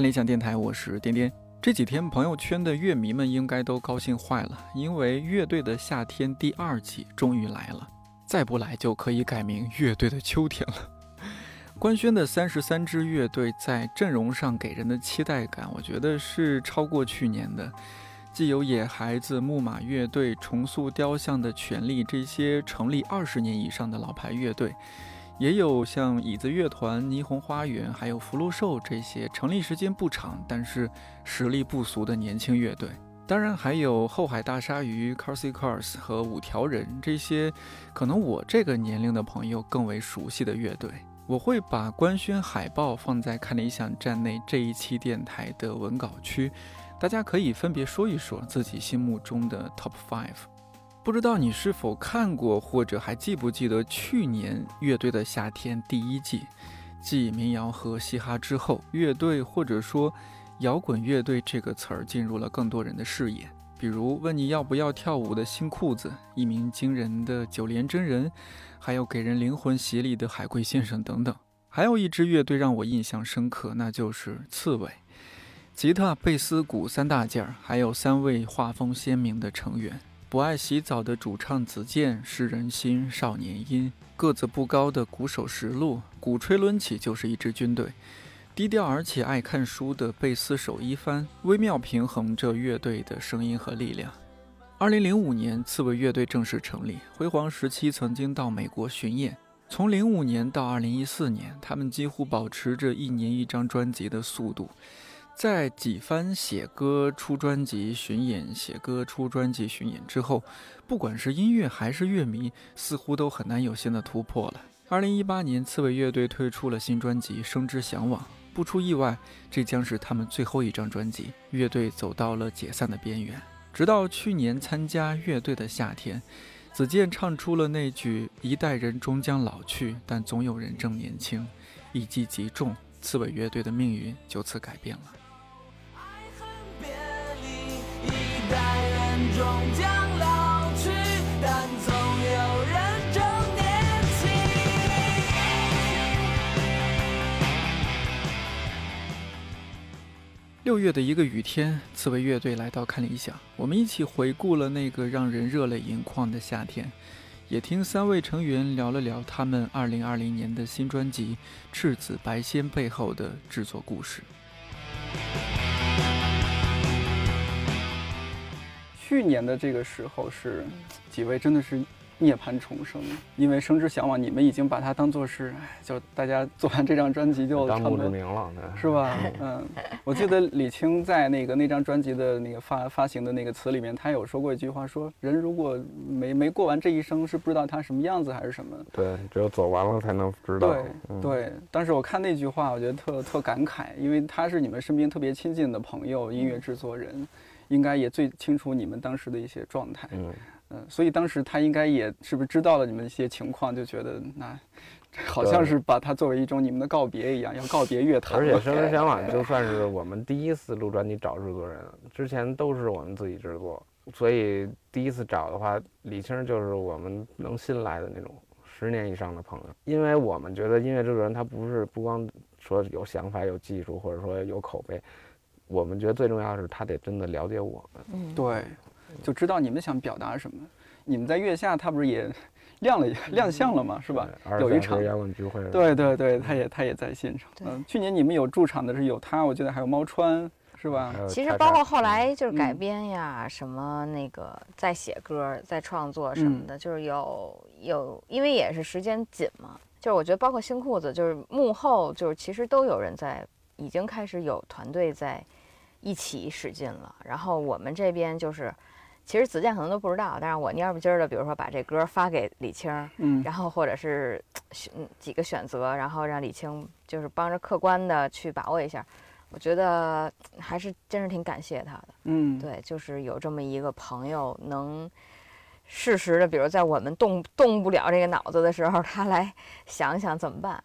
看理想电台，我是颠颠。这几天朋友圈的乐迷们应该都高兴坏了，因为《乐队的夏天》第二季终于来了，再不来就可以改名《乐队的秋天》了。官宣的三十三支乐队在阵容上给人的期待感，我觉得是超过去年的。既有野孩子、木马乐队、重塑雕像的权利这些成立二十年以上的老牌乐队。也有像椅子乐团、霓虹花园，还有福禄寿这些成立时间不长，但是实力不俗的年轻乐队。当然还有后海大鲨鱼、Carsy Cars 和五条人这些，可能我这个年龄的朋友更为熟悉的乐队。我会把官宣海报放在看理想站内这一期电台的文稿区，大家可以分别说一说自己心目中的 Top Five。不知道你是否看过，或者还记不记得去年《乐队的夏天》第一季，继民谣和嘻哈之后，乐队或者说摇滚乐队这个词儿进入了更多人的视野。比如问你要不要跳舞的新裤子，一鸣惊人的九连真人，还有给人灵魂洗礼的海龟先生等等。还有一支乐队让我印象深刻，那就是刺猬，吉他、贝斯、鼓三大件儿，还有三位画风鲜明的成员。不爱洗澡的主唱子健，是人心，少年音，个子不高的鼓手石路，鼓吹抡起就是一支军队。低调而且爱看书的贝斯手一帆，微妙平衡着乐队的声音和力量。二零零五年，刺猬乐队正式成立，辉煌时期曾经到美国巡演。从零五年到二零一四年，他们几乎保持着一年一张专辑的速度。在几番写歌、出专辑、巡演、写歌、出专辑、巡演之后，不管是音乐还是乐迷，似乎都很难有新的突破了。二零一八年，刺猬乐队推出了新专辑《生之向往》，不出意外，这将是他们最后一张专辑。乐队走到了解散的边缘。直到去年参加《乐队的夏天》，子健唱出了那句：“一代人终将老去，但总有人正年轻。”一击即中，刺猬乐队的命运就此改变了。终将老去，但总有人正年轻。六月的一个雨天，刺猬乐队来到看理想，我们一起回顾了那个让人热泪盈眶的夏天，也听三位成员聊了聊他们二零二零年的新专辑《赤子白仙》背后的制作故事。去年的这个时候是几位真的是涅槃重生，因为《生之向往》，你们已经把它当做是，就大家做完这张专辑就当墓志铭了，是吧？嗯，我记得李青在那个那张专辑的那个发发行的那个词里面，他有说过一句话，说人如果没没过完这一生，是不知道他什么样子还是什么。对，只有走完了才能知道。对对，当时我看那句话，我觉得特特感慨，因为他是你们身边特别亲近的朋友，音乐制作人。应该也最清楚你们当时的一些状态，嗯嗯，所以当时他应该也是不是知道了你们一些情况，就觉得那 好像是把它作为一种你们的告别一样，要告别乐坛。而且 《生之向往》就算是我们第一次录专辑找制作人，之前都是我们自己制作，所以第一次找的话，李青就是我们能新来的那种十年以上的朋友，因为我们觉得音乐制作人他不是不光说有想法、有技术，或者说有口碑。我们觉得最重要的是他得真的了解我们，嗯，对，就知道你们想表达什么。你们在月下，他不是也亮了亮相了吗？是吧？有一场摇滚聚会，对对对，他也他也在现场。嗯，去年你们有驻场的是有他，我记得还有猫川，是吧？其实包括后来就是改编呀，什么那个在写歌、在创作什么的，就是有有，因为也是时间紧嘛。就是我觉得包括新裤子，就是幕后就是其实都有人在，已经开始有团队在。一起使劲了，然后我们这边就是，其实子健可能都不知道，但是我蔫不唧的，比如说把这歌发给李青，嗯，然后或者是选几个选择，然后让李青就是帮着客观的去把握一下，我觉得还是真是挺感谢他的，嗯，对，就是有这么一个朋友能适时的，比如在我们动动不了这个脑子的时候，他来想想怎么办，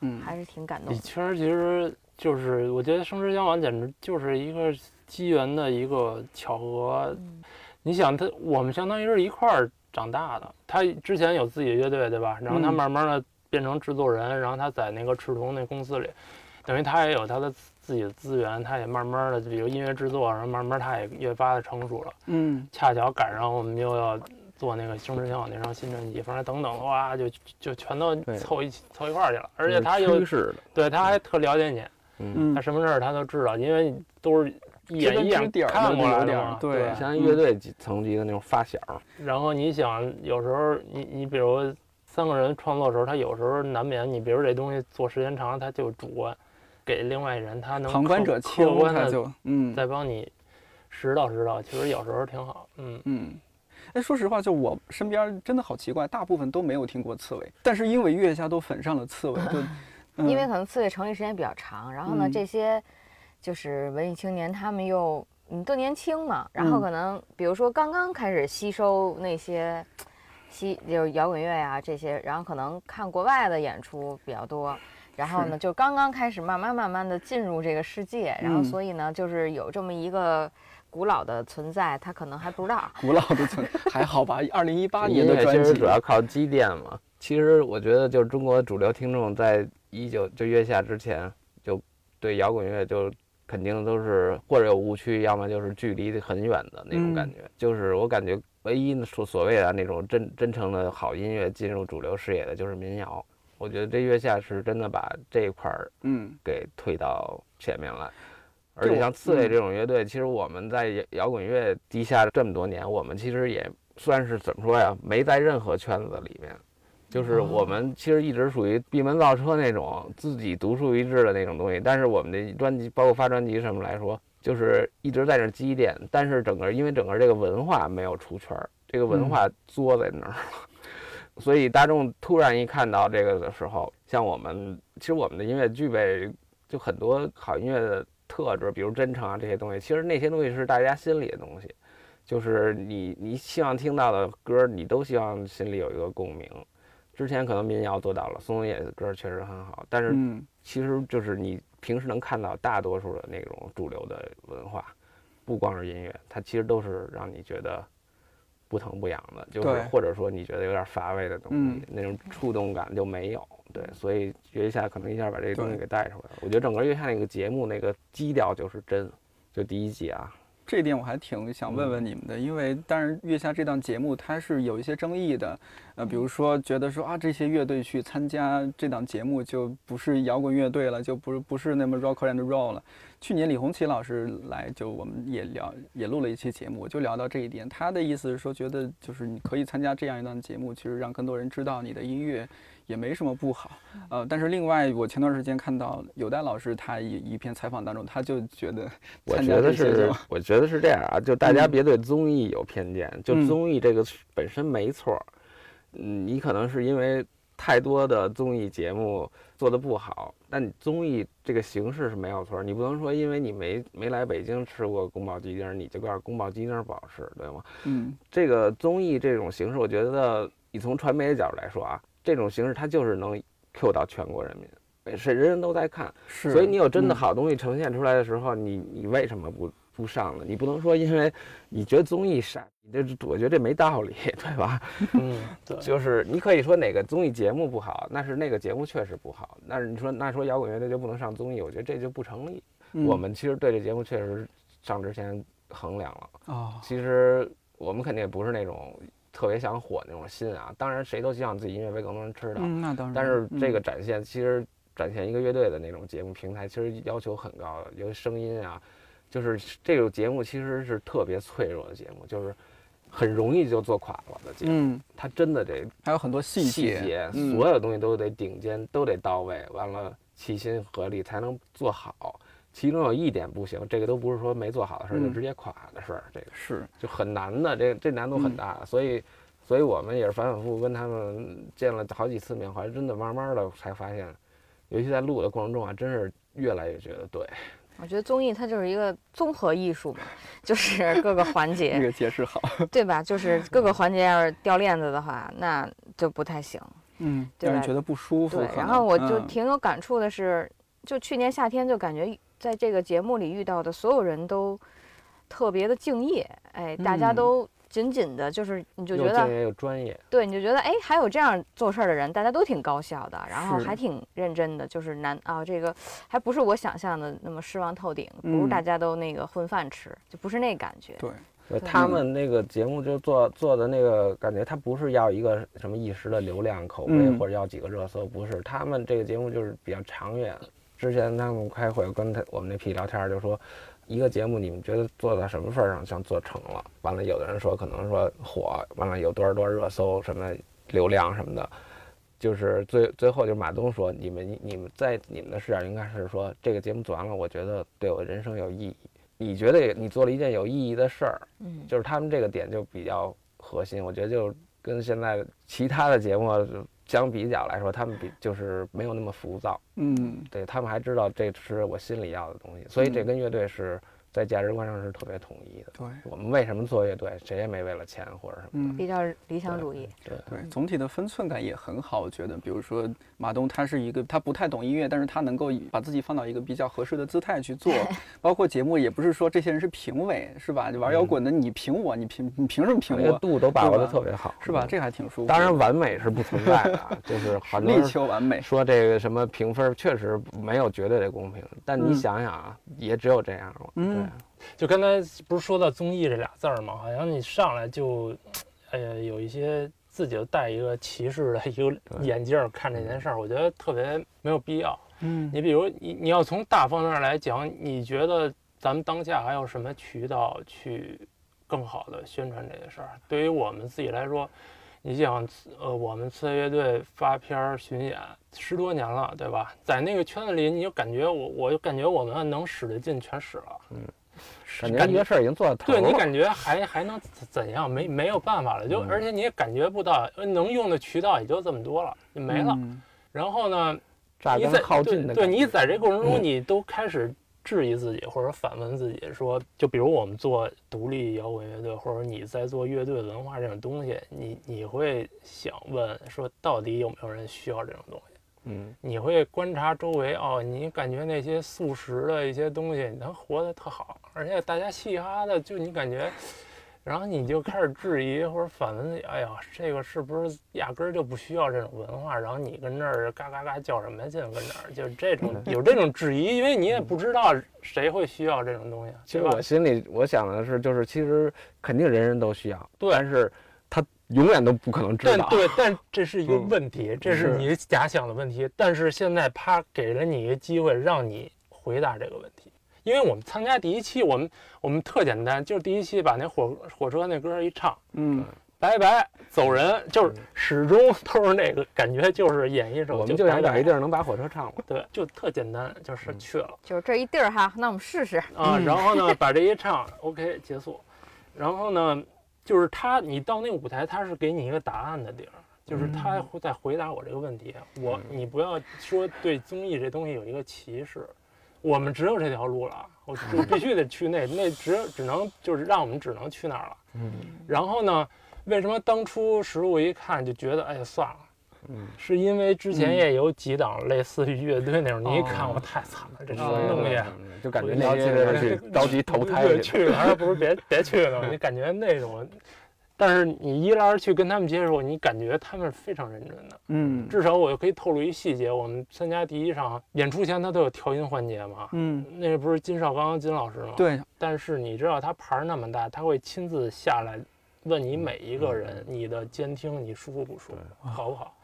嗯，还是挺感动。李青其实。就是我觉得生之向往简直就是一个机缘的一个巧合。你想他，我们相当于是一块儿长大的。他之前有自己的乐队，对吧？然后他慢慢的变成制作人，然后他在那个赤铜那公司里，等于他也有他的自己的资源，他也慢慢的，比如音乐制作，然后慢慢他也越发的成熟了。嗯，恰巧赶上我们又要做那个《生之向往》那张新专辑，反正等等的哇，就就全都凑一起凑一块儿去了。而且他是又对他还特了解你，嗯，嗯他什么事儿他都知道，因为都是一眼一眼看过有点儿来的嘛。对像乐队级层级的那种发小，然后你想，有时候你你比如三个人创作的时候，他有时候难免，你比如这东西做时间长了，他就主观，给另外人他能旁观者清客，观的他就嗯再帮你拾到拾到，其实有时候挺好。嗯，嗯。哎，说实话，就我身边真的好奇怪，大部分都没有听过刺猬，但是因为月下都粉上了刺猬，就、嗯、因为可能刺猬成立时间比较长，然后呢，嗯这些就是文艺青年，他们又你都年轻嘛，然后嗯可能比如说刚刚开始吸收那些吸就是摇滚乐呀、这些，然后可能看国外的演出比较多，然后呢就刚刚开始慢慢慢慢的进入这个世界，然后嗯所以呢就是有这么一个古老的存在，他可能还不知道。古老的存还好吧？二零一八年的专辑其实主要靠积淀嘛。其实我觉得，就是中国主流听众在一九就月下之前，就对摇滚乐就肯定都是或者有误区，要么就是距离很远的那种感觉。就是我感觉唯一所所谓的那种真真诚的好音乐进入主流视野的，就是民谣。我觉得这月下是真的把这一块儿嗯给推到前面来。而且像刺猬嗯这种乐队，其实我们在摇摇滚乐地下这么多年，我们其实也算是怎么说呀？没在任何圈子里面，就是我们其实一直属于闭门造车那种自己独树一帜的那种东西。但是我们的专辑，包括发专辑什么来说，就是一直在那积淀。但是整个因为整个这个文化没有出圈儿，这个文化作在那儿了。所以大众突然一看到这个的时候，像我们，其实我们的音乐具备就很多好音乐的特质，比如真诚啊这些东西。其实那些东西是大家心里的东西，就是你你希望听到的歌，你都希望心里有一个共鸣。之前可能民谣做到了，松野的歌确实很好，但是嗯其实就是你平时能看到大多数的那种主流的文化，不光是音乐，它其实都是让你觉得不疼不痒的，就是或者说你觉得有点乏味的东西，嗯那种触动感就没有。对，所以月下可能一下把这个东西给带出来了。我觉得整个月下那个节目那个基调就是真，就第一季啊，这一点我还挺想问问你们的，因为当然月下这档节目它是有一些争议的，呃，比如说觉得说啊这些乐队去参加这档节目就不是摇滚乐队了，就不是不是那么 rock and roll 了。去年李红旗老师来，就我们也聊也录了一期节目，就聊到这一点。他的意思是说，觉得就是你可以参加这样一档节目，其实让更多人知道你的音乐也没什么不好。呃，但是另外我前段时间看到有代老师他一一篇采访当中，他就觉得我觉得是我觉得是这样啊，就大家嗯别对综艺有偏见，就嗯综艺这个本身没错儿，嗯，你可能是因为太多的综艺节目做的不好，但你综艺这个形式是没有错儿，你不能说因为你没没来北京吃过宫保鸡丁儿，你就告诉宫保鸡丁儿不好吃，对吗？嗯这个综艺这种形式，我觉得你从传媒的角度来说啊，这种形式它就是能 Q 到全国人民，是人人都在看。是，所以你有真的嗯好东西呈现出来的时候，你你为什么不不上呢？你不能说因为你觉得综艺傻，你这我觉得这没道理，对吧？嗯，对，就是你可以说哪个综艺节目不好，那是那个节目确实不好。但是你说那说摇滚乐队就不能上综艺，我觉得这就不成立。嗯我们其实对这节目确实上之前衡量了。哦，其实我们肯定也不是那种特别想火那种心啊，当然谁都希望自己音乐被更多人知道。嗯，那当然，但是这嗯个展现，其实展现一个乐队的那种节目平台，其实要求很高的，尤其声音啊，就是这种节目其实是特别脆弱的节目，就是很容易就做垮了的节目。嗯，它真的得还有很多细细节，节，嗯所有东西都得顶尖，都得到位，完了齐心合力才能做好。其中有一点不行，这个都不是说没做好的事儿，就嗯直接垮的事儿，这个是，就很难的，这这难度很嗯大，所以，所以我们也是反反复复跟他们见了好几次面，后来真的慢慢的才发现，尤其在录的过程中啊，真是越来越觉得对，我觉得综艺它就是一个综合艺术嘛，就是各个环节这节，个解释好，对吧？就是各个环节要是掉链子的话，那就不太行。嗯，对吧让人觉得不舒服。对，然后我就嗯挺有感触的是，就去年夏天就感觉在这个节目里遇到的所有人都特别的敬业，哎，大家嗯。都紧紧的，就是你就觉得又敬业又专业，对，你就觉得哎，还有这样做事儿的人，大家都挺高效的，然后还挺认真的，就是难啊，这个还不是我想象的那么失望透顶，不是嗯。大家都那个混饭吃，就不是那感觉。对，他。们那个节目就做做的那个感觉，他不是要一个什么一时的流量口碑嗯。或者要几个热搜，不是，他们这个节目就是比较长远。之前他们开会跟他我们那批聊天儿就说，一个节目你们觉得做到什么份儿上像做成了？完了，有的人说可能说火，完了有多少多少热搜什么流量什么的。就是最最后就是马东说，你们你们在你们的视角应该是说这个节目做完了，我觉得对我人生有意义。你觉得你做了一件有意义的事儿，嗯，就是他们这个点就比较核心，我觉得就跟现在其他的节目相比较来说，他们比就是没有那么浮躁，嗯，对他们还知道这是我心里要的东西，所以这嗯。跟乐队是在价值观上是特别统一的。对我们为什么做乐队，谁也没为了钱或者什么嗯比较理想主义。对，对，总体的分寸感也很好，我觉得。比如说马东，他是一个他不太懂音乐，但是他能够把自己放到一个比较合适的姿态去做。包括节目也不是说这些人是评委，是吧？玩摇滚的你评我，你评你凭什么评那个我？度都把握的特别好，是吧？嗯这还挺舒服。当然，完美是不存在的，啊，就是很 力求完美。说这个什么评分确实没有绝对的公平，但你嗯想想啊，也只有这样了。嗯就刚才不是说到综艺这俩字儿吗？好像你上来就，哎呀，有一些自己就戴一个歧视的一个 眼镜儿看这件事儿，我觉得特别没有必要。嗯你比如你你要从大方面来讲，你觉得咱们当下还有什么渠道去更好的宣传这个事儿？对于我们自己来说，你想，呃，我们刺猬乐队发片儿巡演十多年了，对吧？在那个圈子里，你就感觉我，我就感觉我们能使的劲全使了。嗯感觉事儿已经做到头了。对你感觉还还能怎怎样？没没有办法了，就嗯而且你也感觉不到，呃能用的渠道也就这么多了，就没了。嗯然后呢，你在对耗尽的对你在这过程中，你都开始质疑自己，或者反问自己，说，就比如我们做独立摇滚乐队，或者你在做乐队文化这种东西，你你会想问说，到底有没有人需要这种东西？嗯，你会观察周围哦，你感觉那些素食的一些东西，能活得特好，而且大家嘻嘻哈哈的，就你感觉，然后你就开始质疑或者反问自己，哎呀，这个是不是压根儿就不需要这种文化？然后你跟这儿嘎嘎嘎叫什么劲？跟这儿就这种 有这种质疑，因为你也不知道谁会需要这种东西，其实我？心里我想的是，就是其实肯定人人都需要，对但是他永远都不可能知道。但对，但这是一个嗯问题，这是是你假想的问题。但是现在他给了你一个机会，让你回答这个问题。因为我们参加第一期，我们我们特简单，就是第一期把那火火车那歌一唱，嗯，拜拜走人，就是嗯始终都是那个感觉，就是演一首，我们就想找一地儿能把火车唱了。对，就特简单，就是嗯去了。就是这一地儿哈，那我们试试。啊，嗯然后呢，把这一唱，OK 结束。然后呢，就是他，你到那个舞台，他是给你一个答案的地儿，就是他会在回答我这个问题。我，你不要说对综艺这东西有一个歧视，我们只有这条路了，我就必须得去那，那只只能就是让我们只能去那儿了。嗯然后呢，为什么当初实物一看就觉得，哎呀算了。嗯，是因为之前嗯也有几档类似于乐队那种，你一看哦我太惨了，这什哦么东西？嗯就感觉了那些着急投胎对，去还不如别别去了。你感觉那种，但是你一来二去跟他们接触，你感觉他们是非常认真的。嗯，至少我可以透露一细节，我们参加第一场演出前，他都有调音环节嘛。嗯，那不是金少刚金老师吗？。对，但是你知道他牌儿那么大，他会亲自下来问你每一个人，你的监听你舒服不舒服，好不好？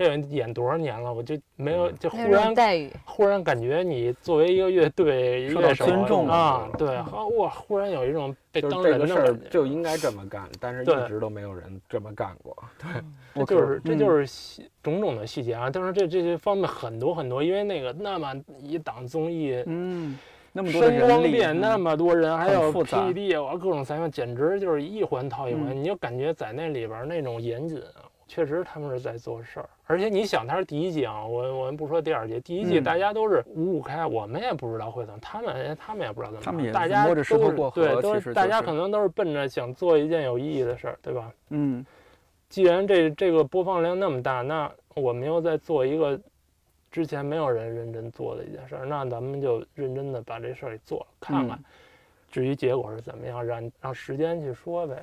这人演多少年了，我就没有就忽然待遇，忽然感觉你作为一个乐队乐手尊重，啊对，好哇，忽然有一种被当人的事儿就应该这么干，但是一直都没有人这么干过。对，这就是这嗯就是细种种的细节啊。但是这这些方面很多很多，因为那个那么一档综艺，嗯，那么多声光人力，电那嗯么多人，还有 PPT，哇，各种采访，简直就是一环套一环，嗯你就感觉在那里边那种严谨啊。确实，他们是在做事儿，而且你想，他是第一季啊，我我们不说第二季，第一季嗯大家都是五五开，我们也不知道会怎么，他们他们也不知道怎么，他们也大家摸着石头都是过河对，都是大家可能都是奔着想做一件有意义的事儿，对吧？嗯既然这这个播放量那么大，那我们又在做一个之前没有人认真做的一件事儿，那咱们就认真的把这事儿给做了，看看。嗯至于结果是怎么样，让让时间去说呗。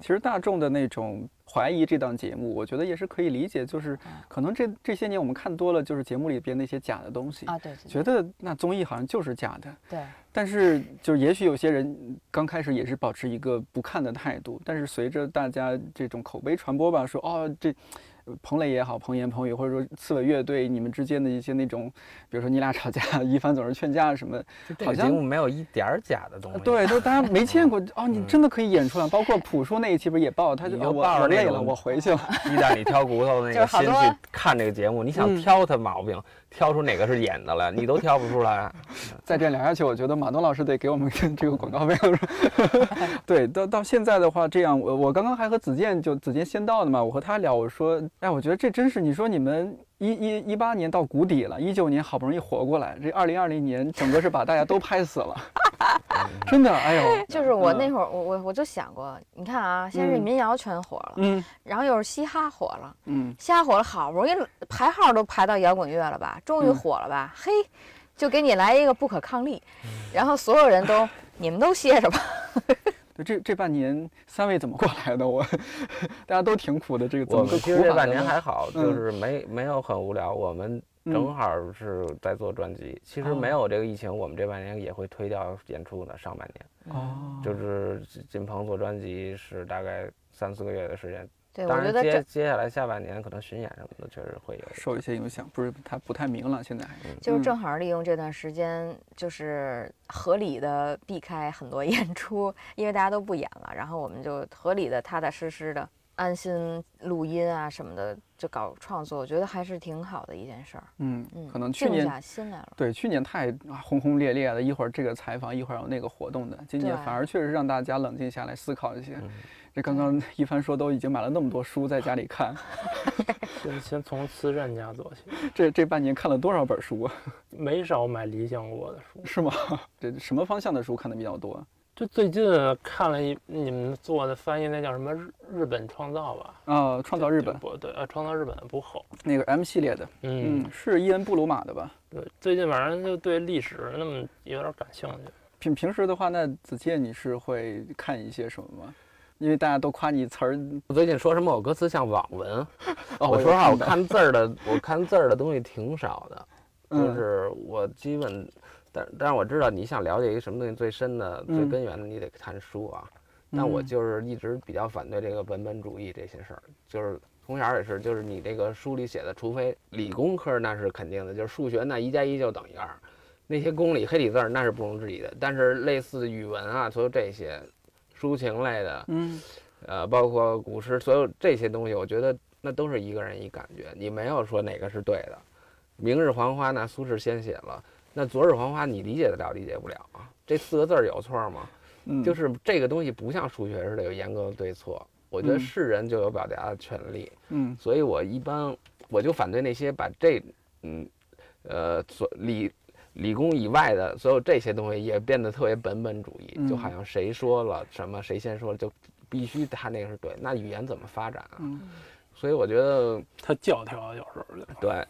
其实大众的那种怀疑这档节目，我觉得也是可以理解，就是可能这这些年我们看多了，就是节目里边那些假的东西啊，对，觉得那综艺好像就是假的。对。但是，就是也许有些人刚开始也是保持一个不看的态度，但是随着大家这种口碑传播吧，说哦这。彭磊也好，彭岩、彭宇，或者说刺猬乐队，你们之间的一些那种，比如说你俩吵架，一帆总是劝架什么，好像节目没有一点儿假的东西。对，都大家没见过 哦，你真的可以演出来。包括朴树那一期不是也爆，他就我累了，我回去了。鸡蛋里挑骨头那 个先去看这个节目，你想挑他毛病，挑出哪个是演的来，你都挑不出来。再这样聊下去，我觉得马东老师得给我们这个广告费了。对，到到现在的话，这样我我刚刚还和子健就子健先到的嘛，我和他聊，我说。哎，我觉得这真是你说你们一一一八年到谷底了，一九年好不容易活过来，这二零二零年整个是把大家都拍死了，真的，哎呦，就是我那会儿，我我我就想过，你看啊，现在是民谣全火了，嗯，然后又是嘻哈火了，嗯，嘻哈火了，好不容易排号都排到摇滚乐了吧，终于火了吧，嘿，就给你来一个不可抗力，然后所有人都你们都歇着吧。这这半年三位怎么过来的？我大家都挺苦的。这个我们其实这半年还好，就是没没有很无聊。我们正好是在做专辑。其实没有这个疫情，我们这半年也会推掉演出的。上半年哦，就是金鹏做专辑是大概三四个月的时间。对，当然接接下来下半年可能巡演什么的确实会有受一些影响，不是他不太明朗。现在就是正好利用这段时间，就是合理的避开很多 演出，因为大家都不演了，然后我们就合理的踏踏实实的安心录音啊什么的，就搞创作，我觉得还是挺好的一件事儿。嗯嗯，可能去年下心来了。对，去年太轰轰烈烈的，一会儿这个采访，一会儿有那个活动的，今年反而确实让大家冷静下来思考一些。这刚刚一帆说都已经买了那么多书在家里看，先先从慈善家做起。这这半年看了多少本书啊？没少买理想国的书，是吗？这什么方向的书看的比较多？就最近看了一你们做的翻译，那叫什么日日本创造吧？啊，创造日本不对，啊，创造日本不厚，那个 M 系列的，嗯，是伊恩布鲁马的吧？对，最近反正就对历史那么有点感兴趣。平平时的话，那子健你是会看一些什么吗？因为大家都夸你词儿，我最近说什么我歌词像网文。哦我说实话，我看字儿的，我看字儿的东西挺少的，就是我基本，但但是我知道你想了解一个什么东西最深的、最根源的，你得看书啊。但我就是一直比较反对这个文本主义这些事儿，就是从小也是，就是你这个书里写的，除非理工科那是肯定的，就是数学那一加一就等于二，那些公理黑体字儿那是不容置疑的。但是类似语文啊，所有这些。抒情类的，嗯，呃，包括古诗，所有这些东西，我觉得那都是一个人一感觉，你没有说哪个是对的。明日黄花，那苏轼先写了，那昨日黄花，你理解得了，理解不了啊？这四个字有错吗？嗯，就是这个东西不像数学似的有严格的对错，我觉得是人就有表达的权利，嗯，所以我一般我就反对那些把这，嗯，呃，所理。理工以外的所有这些东西也变得特别本本主义，就好像谁说了什么，谁先说了就必须他那个是对。那语言怎么发展啊？所以我觉得他教条有时候对。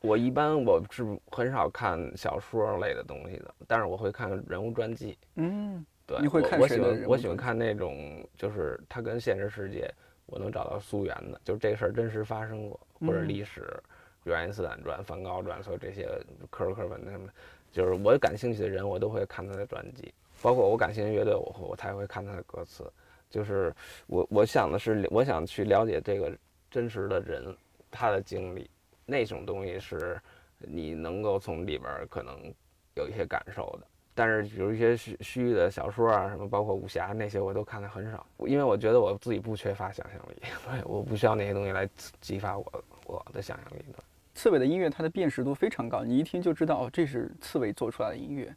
我一般我是很少看小说类的东西的，但是我会看人物传记。嗯，对。你会看我喜欢我喜欢看那种，就是他跟现实世界我能找到溯源的，就是这事儿真实发生过，或者历史。比如爱因斯坦传、梵高传，所有这些科尔克文什么，就是我感兴趣的人，我都会看他的传记。包括我感兴趣乐队，我我才会看他的歌词。就是我我想的是，我想去了解这个真实的人，他的经历，那种东西是你能够从里边可能有一些感受的。但是比如一些虚虚的小说啊，什么包括武侠那些，我都看的很少，因为我觉得我自己不缺乏想象力，对，我不需要那些东西来激发我我的想象力的。刺猬的音乐，它的辨识度非常高，你一听就知道哦，这是刺猬做出来的音乐。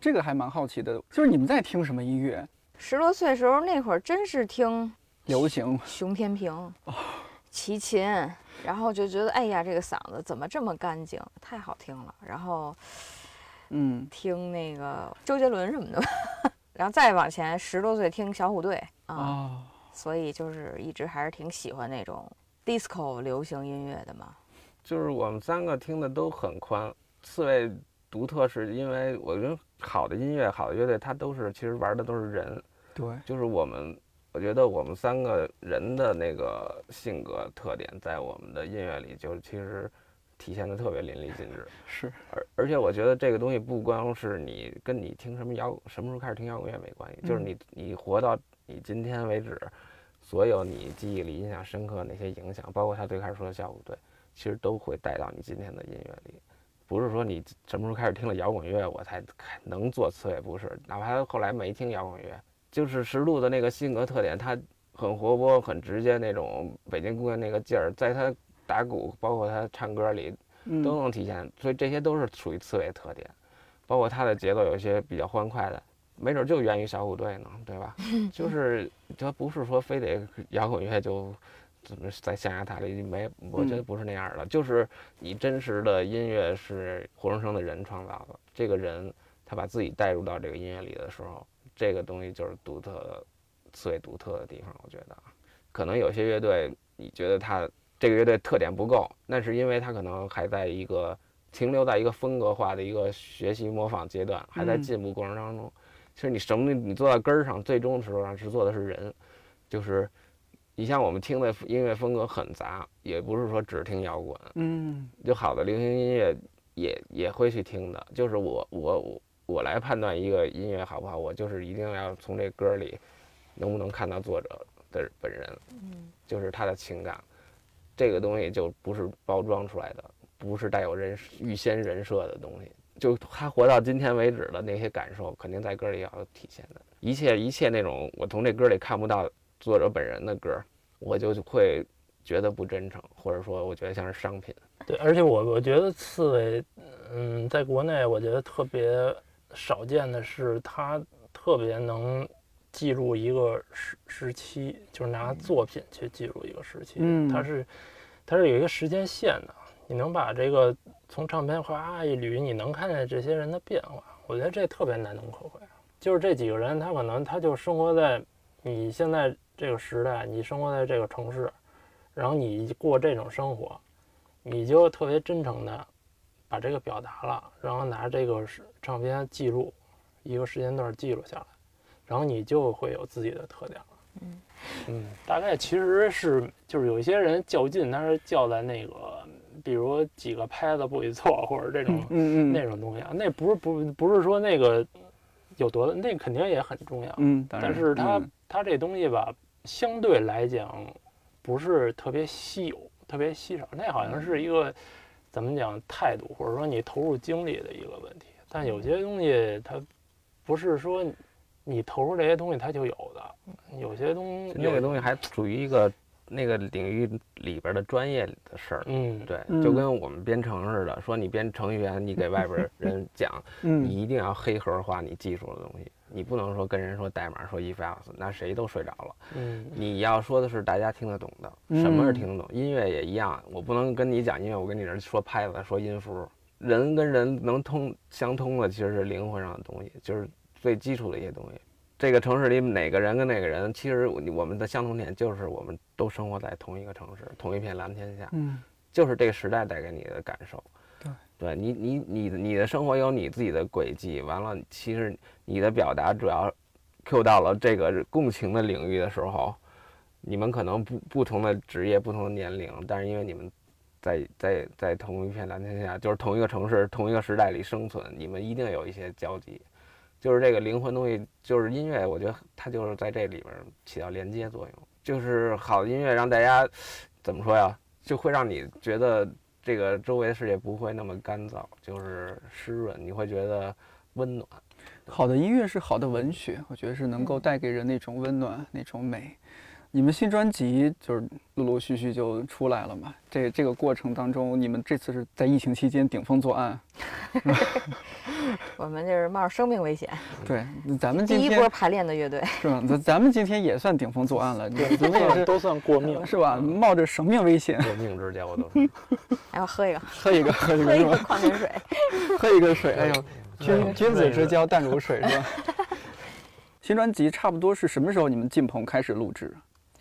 这个还蛮好奇的，就是你们在听什么音乐？十多岁时候那会儿，真是听流行，熊天平、齐秦，然后就觉得哎呀，这个嗓子怎么这么干净，太好听了。然后，嗯，听那个周杰伦什么的，然后再往前十多岁听小虎队啊，所以就是一直还是挺喜欢那种 disco 流行音乐的嘛。就是我们三个听的都很宽，刺猬独特是因为我觉得好的音乐、好的乐队，它都是其实玩的都是人，对，就是我们我觉得我们三个人的那个性格特点，在我们的音乐里就其实体现的特别淋漓尽致。是，而而且我觉得这个东西不光是你跟你听什么摇什么时候开始听摇滚乐没关系，就是嗯你你活到你今天为止，所有你记忆里印象深刻的那些影响，包括他最开始说的小虎队，其实都会带到你今天的音乐里。不是说你什么时候开始听了摇滚乐，我才能做刺猬，不是。哪怕他后来没听摇滚乐，就是石路的那个性格特点，他很活泼、很直接那种北京姑娘那个劲儿，在他打鼓，包括他唱歌里嗯都能体现。所以这些都是属于刺猬特点，包括他的节奏有一些比较欢快的，没准就源于小虎队呢，对吧？就是他不是说非得摇滚乐就怎么在象牙塔里没，我觉得不是那样的，就是你真实的音乐是活生生的人创造的，这个人他把自己带入到这个音乐里的时候，这个东西就是独特的、刺猬独特的地方。我觉得啊，可能有些乐队你觉得他这个乐队特点不够，那是因为他可能还在一个停留在一个风格化的一个学习模仿阶段，还在嗯进步过程当中。其实你什么，你做到根儿上，最终的时候上是做的是人，就是你像我们听的音乐风格很杂，也不是说只听摇滚，嗯就好的流行音乐也也会去听的。就是我我我我来判断一个音乐好不好，我就是一定要从这歌里能不能看到作者的本人，嗯就是他的情感，这个东西就不是包装出来的，不是带有人预先人设的东西。就他活到今天为止的那些感受，肯定在歌里要有体现的。一切一切那种我从这歌里看不到作者本人的歌，我就会觉得不真诚，或者说我觉得像是商品。对，而且我我觉得刺猬，嗯，在国内我觉得特别少见的是，他特别能记录一个时时期，就是拿作品去记录一个时期。嗯它是它是有一个时间线的，你能把这个从唱片哗一捋，你能看见这些人的变化。我觉得这特别难能可贵。就是这几个人，他可能他就生活在你现在这个时代，你生活在这个城市，然后你过这种生活，你就特别真诚的把这个表达了，然后拿这个是唱片记录一个时间段记录下来，然后你就会有自己的特点了。嗯嗯，大概其实是就是有一些人较劲，他是较在那个，比如几个拍子不许错，或者这种、嗯嗯那种东西啊，那不是不不是说那个有多，那肯定也很重要，嗯，但是它、嗯它这东西吧，相对来讲不是特别稀有，特别稀少。那好像是一个怎么讲态度，或者说你投入精力的一个问题。但有些东西它不是说你投入这些东西它就有的，有些东西那个东西还属于一个那个领域里边的专业的事儿。嗯对，嗯就跟我们编程似的，说你编程序员，你给外边人讲，你嗯一定要黑盒化你技术的东西，你不能说跟人说代码说 if else，那谁都睡着了。嗯你要说的是大家听得懂的，什么是听得懂？音乐也一样，我不能跟你讲音乐，我跟你这说拍子，说音符。人跟人能通相通的，其实是灵魂上的东西，就是最基础的一些东西。这个城市里哪个人跟哪个人，其实我我们的相同点就是我们都生活在同一个城市，同一片蓝天下，嗯就是这个时代带给你的感受。对，你你你你的生活有你自己的轨迹，完了，其实你的表达主要 Q 到了这个共情的领域的时候，你们可能不不同的职业、不同的年龄，但是因为你们在在在同一片蓝天下，就是同一个城市、同一个时代里生存，你们一定有一些交集。就是这个灵魂东西，就是音乐，我觉得它就是在这里边起到连接作用。就是好的音乐让大家怎么说呀，就会让你觉得这个周围的世界不会那么干燥，就是湿润，你会觉得温暖。好的音乐是好的文学，我觉得是能够带给人那种温暖、那种美。你们新专辑就是陆陆续续就出来了嘛？这这个过程当中，你们这次是在疫情期间顶风作案，我们就是冒着生命危险，对，咱们第今天一波排练的乐队，是吧？咱咱们今天也算顶风作案了，咱们也是都算过命。是吧？冒着生命危险，过命之交都是。然后喝一个，喝一个喝一喝一个？矿泉水。喝一个水，哎呦，君君子之交淡如水是吧？新专辑差不多是什么时候你们进棚开始录制？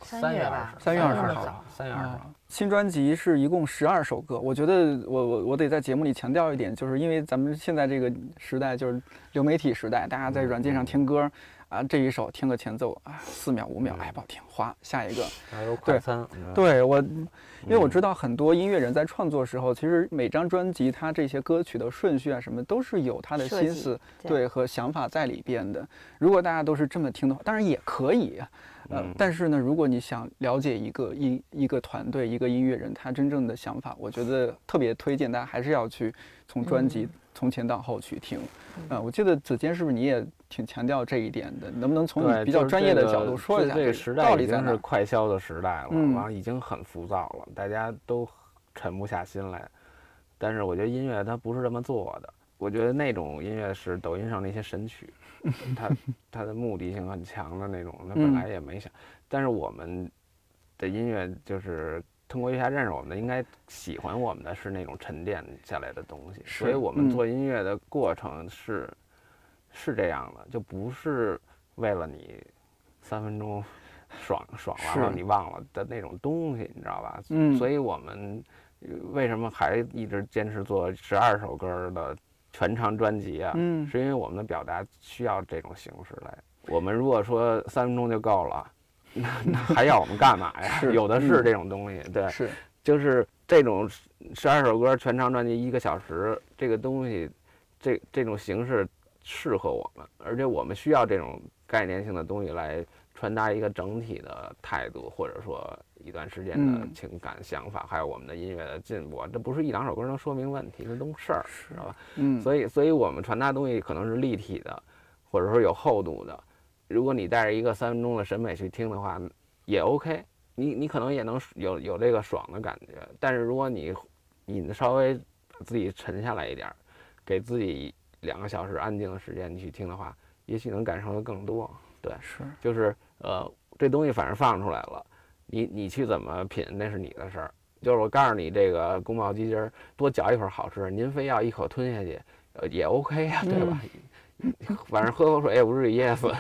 三月吧三月二十号早三月二十号。新专辑是一共十二首歌，我觉得我我我得在节目里强调一点，就是因为咱们现在这个时代就是流媒体时代，大家在软件上听歌，啊，这一首听个前奏啊，四秒五秒，哎，不好听，划，下一个。还有快餐，嗯对我，因为我知道很多音乐人在创作时候，其实每张专辑他这些歌曲的顺序啊什么都是有他的心思，对对和想法在里边的。如果大家都是这么听的话，当然也可以，呃嗯，但是呢，如果你想了解一个音一个团队一个音乐人他真正的想法，我觉得特别推荐大家还是要去从专辑从前到后去听。呃，我记得子坚是不是你也挺强调这一点的？能不能从，你比较专业的角度说一下这个时代已经是？快消的时代了，已经很浮躁了，大家都沉不下心来。但是我觉得音乐它不是这么做的，我觉得那种音乐是抖音上那些神曲，它它的目的性很强的那种，它本嗯来也没想。但是我们的音乐就是通过月下认识我们的，应该喜欢我们的是那种沉淀下来的东西，所以我们嗯做音乐的过程是、是这样的，就不是为了你三分钟爽爽完了你忘了的那种东西，你知道吧？嗯所以我们呃为什么还一直坚持做十二首歌的全长专辑啊？嗯是因为我们的表达需要这种形式来。我们如果说三分钟就够了，那那还要我们干嘛呀？有的是嗯这种东西，对，是，就是这种十二首歌全长专辑一个小时，这个东西，这这种形式适合我们，而且我们需要这种概念性的东西来传达一个整体的态度，或者说一段时间的嗯情感、想法，还有我们的音乐的进步。这不是一两首歌能说明问题的东事儿，知道吧？嗯，所以，所以我们传达东西可能是立体的，或者说有厚度的。如果你带着一个三分钟的审美去听的话，也 OK，你你可能也能有有这个爽的感觉。但是如果你你稍微自己沉下来一点儿，给自己两个小时安静的时间，你去听的话，也许能感受的更多。对，是，就是呃，这东西反正放出来了，你你去怎么品那是你的事儿。就是我告诉你，这个宫保鸡丁儿多嚼一会儿好吃，您非要一口吞下去，呃，也 OK 呀、对吧？反正喝口水也不至于噎死，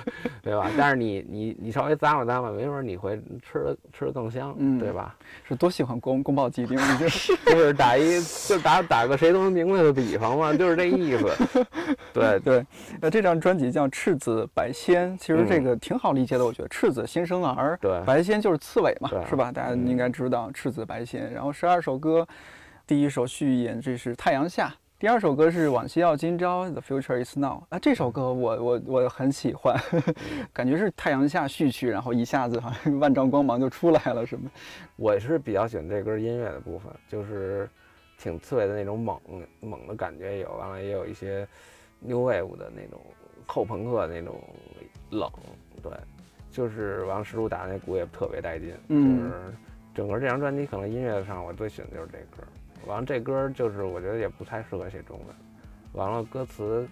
对吧？但是你你你稍微咂吧咂吧，没准儿你会吃的吃的更香，嗯对吧？是多喜欢宫宫保鸡丁，就是打一就打打个谁都能明白的比方嘛，就是这意思。对对。那，这张专辑叫《赤子白仙》，其实这嗯个挺好理解的，我觉得赤子新生儿，对白仙就是刺猬嘛，是吧？大家应该知道赤子白仙。然后十二首歌，第一首序言这是太阳下。第二首歌是《往昔要今朝》，The Future Is Now。啊，这首歌我我我很喜欢，感觉是太阳下序曲，然后一下子好像 万丈光芒就出来了，什么？我是比较喜欢这歌音乐的部分，就是挺刺猬的那种猛猛的感觉也有，完了也有一些 new wave 的那种后朋克那种冷，对，就是王石路打那鼓也特别带劲，嗯就是整个这张专辑可能音乐上我最喜欢的就是这歌，完了这歌就是我觉得也不太适合写中文，完了歌词。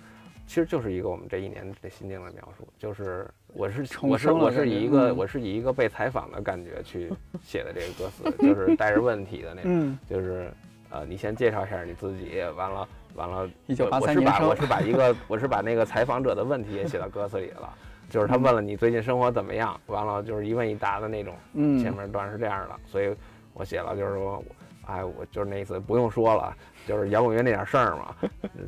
其实就是一个我们这一年这心境的描述，就是我是我是我是以一个嗯。我是以一个被采访的感觉去写的这个歌词，就是带着问题的那种，嗯，就是呃，你先介绍一下你自己，完了完了，1983我我是年生。把我是把一个我是把那个采访者的问题也写到歌词里了，就是他问了你最近生活怎么样，完了就是一问一答的那种，嗯。前面段是这样的，所以我写了就是说，哎，我就是那意思，不用说了，就是摇滚乐那点事儿嘛，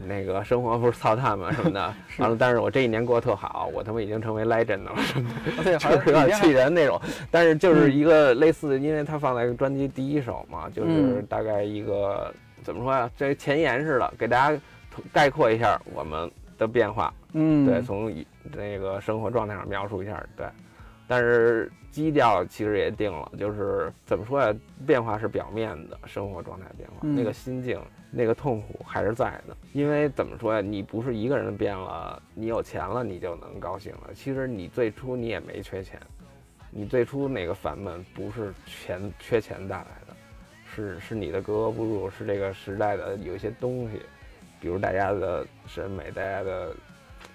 那个生活不是操蛋嘛什么的，完了，但是我这一年过得特好，我他妈已经成为 legend 了，什么就是有点气人那种，但是就是一个类似，因为它放在专辑第一首嘛，就是嗯大概一个怎么说呀，这前言似的，给大家概括一下我们的变化，嗯，对，从一那个生活状态上描述一下，对，但是基调其实也定了，就是怎么说呀，变化是表面的生活状态变化，嗯那个心境。那个痛苦还是在的，因为怎么说呀，你不是一个人变了，你有钱了你就能高兴了。其实你最初你也没缺钱，你最初那个烦闷不是钱缺钱带来的，是是你的格格不入，是这个时代的有一些东西，比如大家的审美，大家的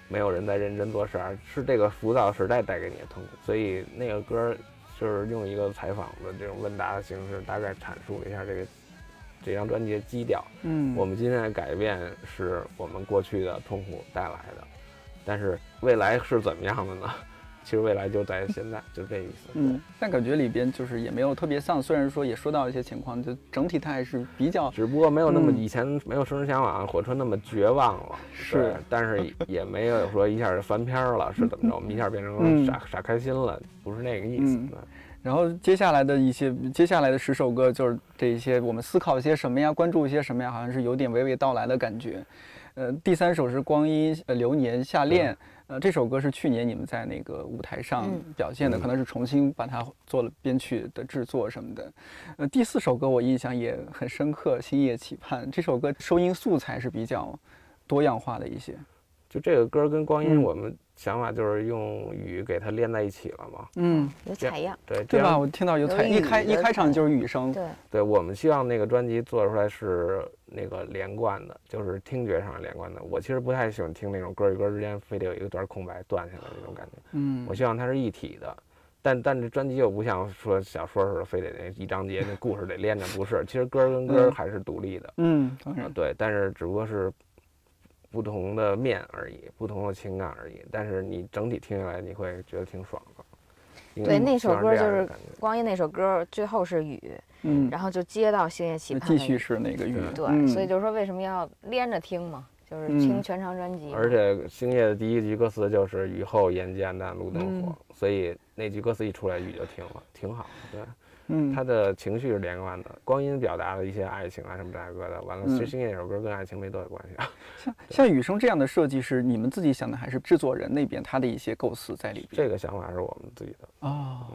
没有人在认真做事儿，是这个浮躁时代带给你的痛苦。所以那个歌就是用一个采访的这种问答的形式，大概阐述了一下这个这张专辑的基调。嗯，我们今天的改变是我们过去的痛苦带来的，但是未来是怎么样的呢？其实未来就在现在，就这意思。嗯，但感觉里边就是也没有特别丧，虽然说也说到一些情况，就整体它还是比较只不过没有那么嗯以前没有生之向往火车那么绝望了，是，但是也没有说一下就翻篇儿了，是怎么着？我们一下变嗯成傻傻开心了，不是那个意思。嗯对然后接下来的一些，接下来的十首歌就是这一些，我们思考一些什么呀，关注一些什么呀，好像是有点娓娓道来的感觉。呃，第三首是《光阴呃流年夏恋》，呃，这首歌是去年你们在那个舞台上嗯表现的，嗯可能是重新把它做了编曲的制作什么的。呃，第四首歌我印象也很深刻，《星夜期盼》这首歌收音素材是比较多样化的一些。就这个歌跟光阴，嗯我们想法就是用雨给它连在一起了嘛。嗯，有采样，对，对吧？我听到有有采一开一开场就是雨声，对，对我们希望那个专辑做出来是那个连贯的，就是听觉上连贯的。我其实不太喜欢听那种歌与歌之间非得有一个段空白断下来那种感觉。嗯我希望它是一体的，但但这专辑又不像说小说似的，非得那一章节那故事得连着，不是。其实歌跟歌嗯还是独立的，嗯，当然，啊对，但是只不过是不同的面而已，不同的情感而已。但是你整体听下来，你会觉得挺爽的。对那首歌就是光阴那首歌最后是雨，嗯，然后就接到星夜期盼继续是那个雨，对，嗯所以就是说为什么要连着听嘛，就是嗯听全长专辑嘛。而且星夜的第一句歌词就是“雨后沿街暗淡路灯火”，嗯所以那句歌词一出来，雨就停了，挺好。对，嗯，他的情绪是连贯的，光阴表达了一些爱情啊什么这个的。完了，其实嗯星夜那首歌跟爱情没多大关系啊。像像雨生这样的设计是你们自己想的，还是制作人那边他的一些构思在里边？这个想法是我们自己的。哦，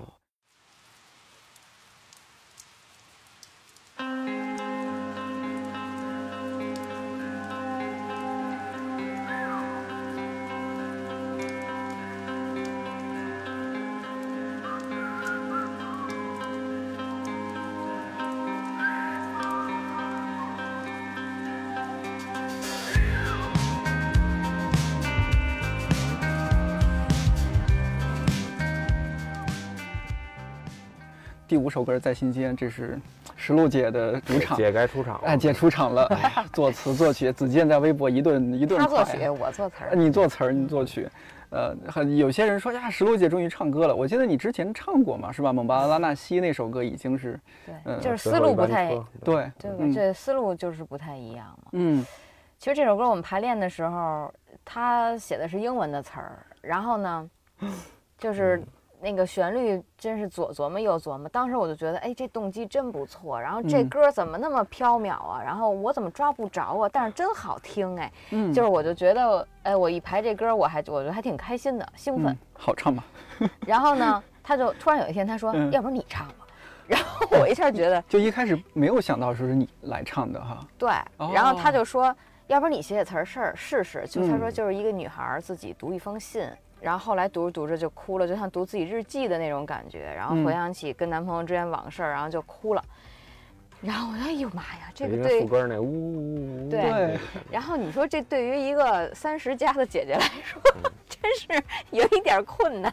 第五首歌在心间，这是石璐姐的主场。姐该出场了。哎，姐出场了，哎呀，作词作曲，子健在微博一顿一顿他作曲，我作词。你作词儿，你作曲，呃，很有些人说呀，石璐姐终于唱歌了。我记得你之前唱过嘛，是吧？蒙巴拉纳西那首歌已经是，对，嗯就是思路不太，车对，对？嗯这思路就是不太一样嘛。嗯其实这首歌我们排练的时候，他写的是英文的词儿，然后呢，就是嗯那个旋律真是左琢磨右琢磨。当时我就觉得，哎，这动机真不错。然后这嗯歌怎么那么飘渺啊？然后我怎么抓不着啊？但是真好听哎，嗯，就是我就觉得，哎，我一排这歌，我还我觉得还挺开心的，兴奋嗯。好唱吧？然后呢，他就突然有一天他说，嗯要不然你唱吧。然后我一下觉得就一开始没有想到说是你来唱的哈。对，然后他哦就说，要不然你写写词儿试儿试试。就他说嗯就是一个女孩儿自己读一封信，然后后来读着读着就哭了，就像读自己日记的那种感觉，然后回嗯想起跟男朋友之间往事儿，然后就哭了。然后我说哎呦妈呀，这个对副歌那呜呜呜呜，对然后你说这对于一个三十加的姐姐来说，嗯 真是有一点困难。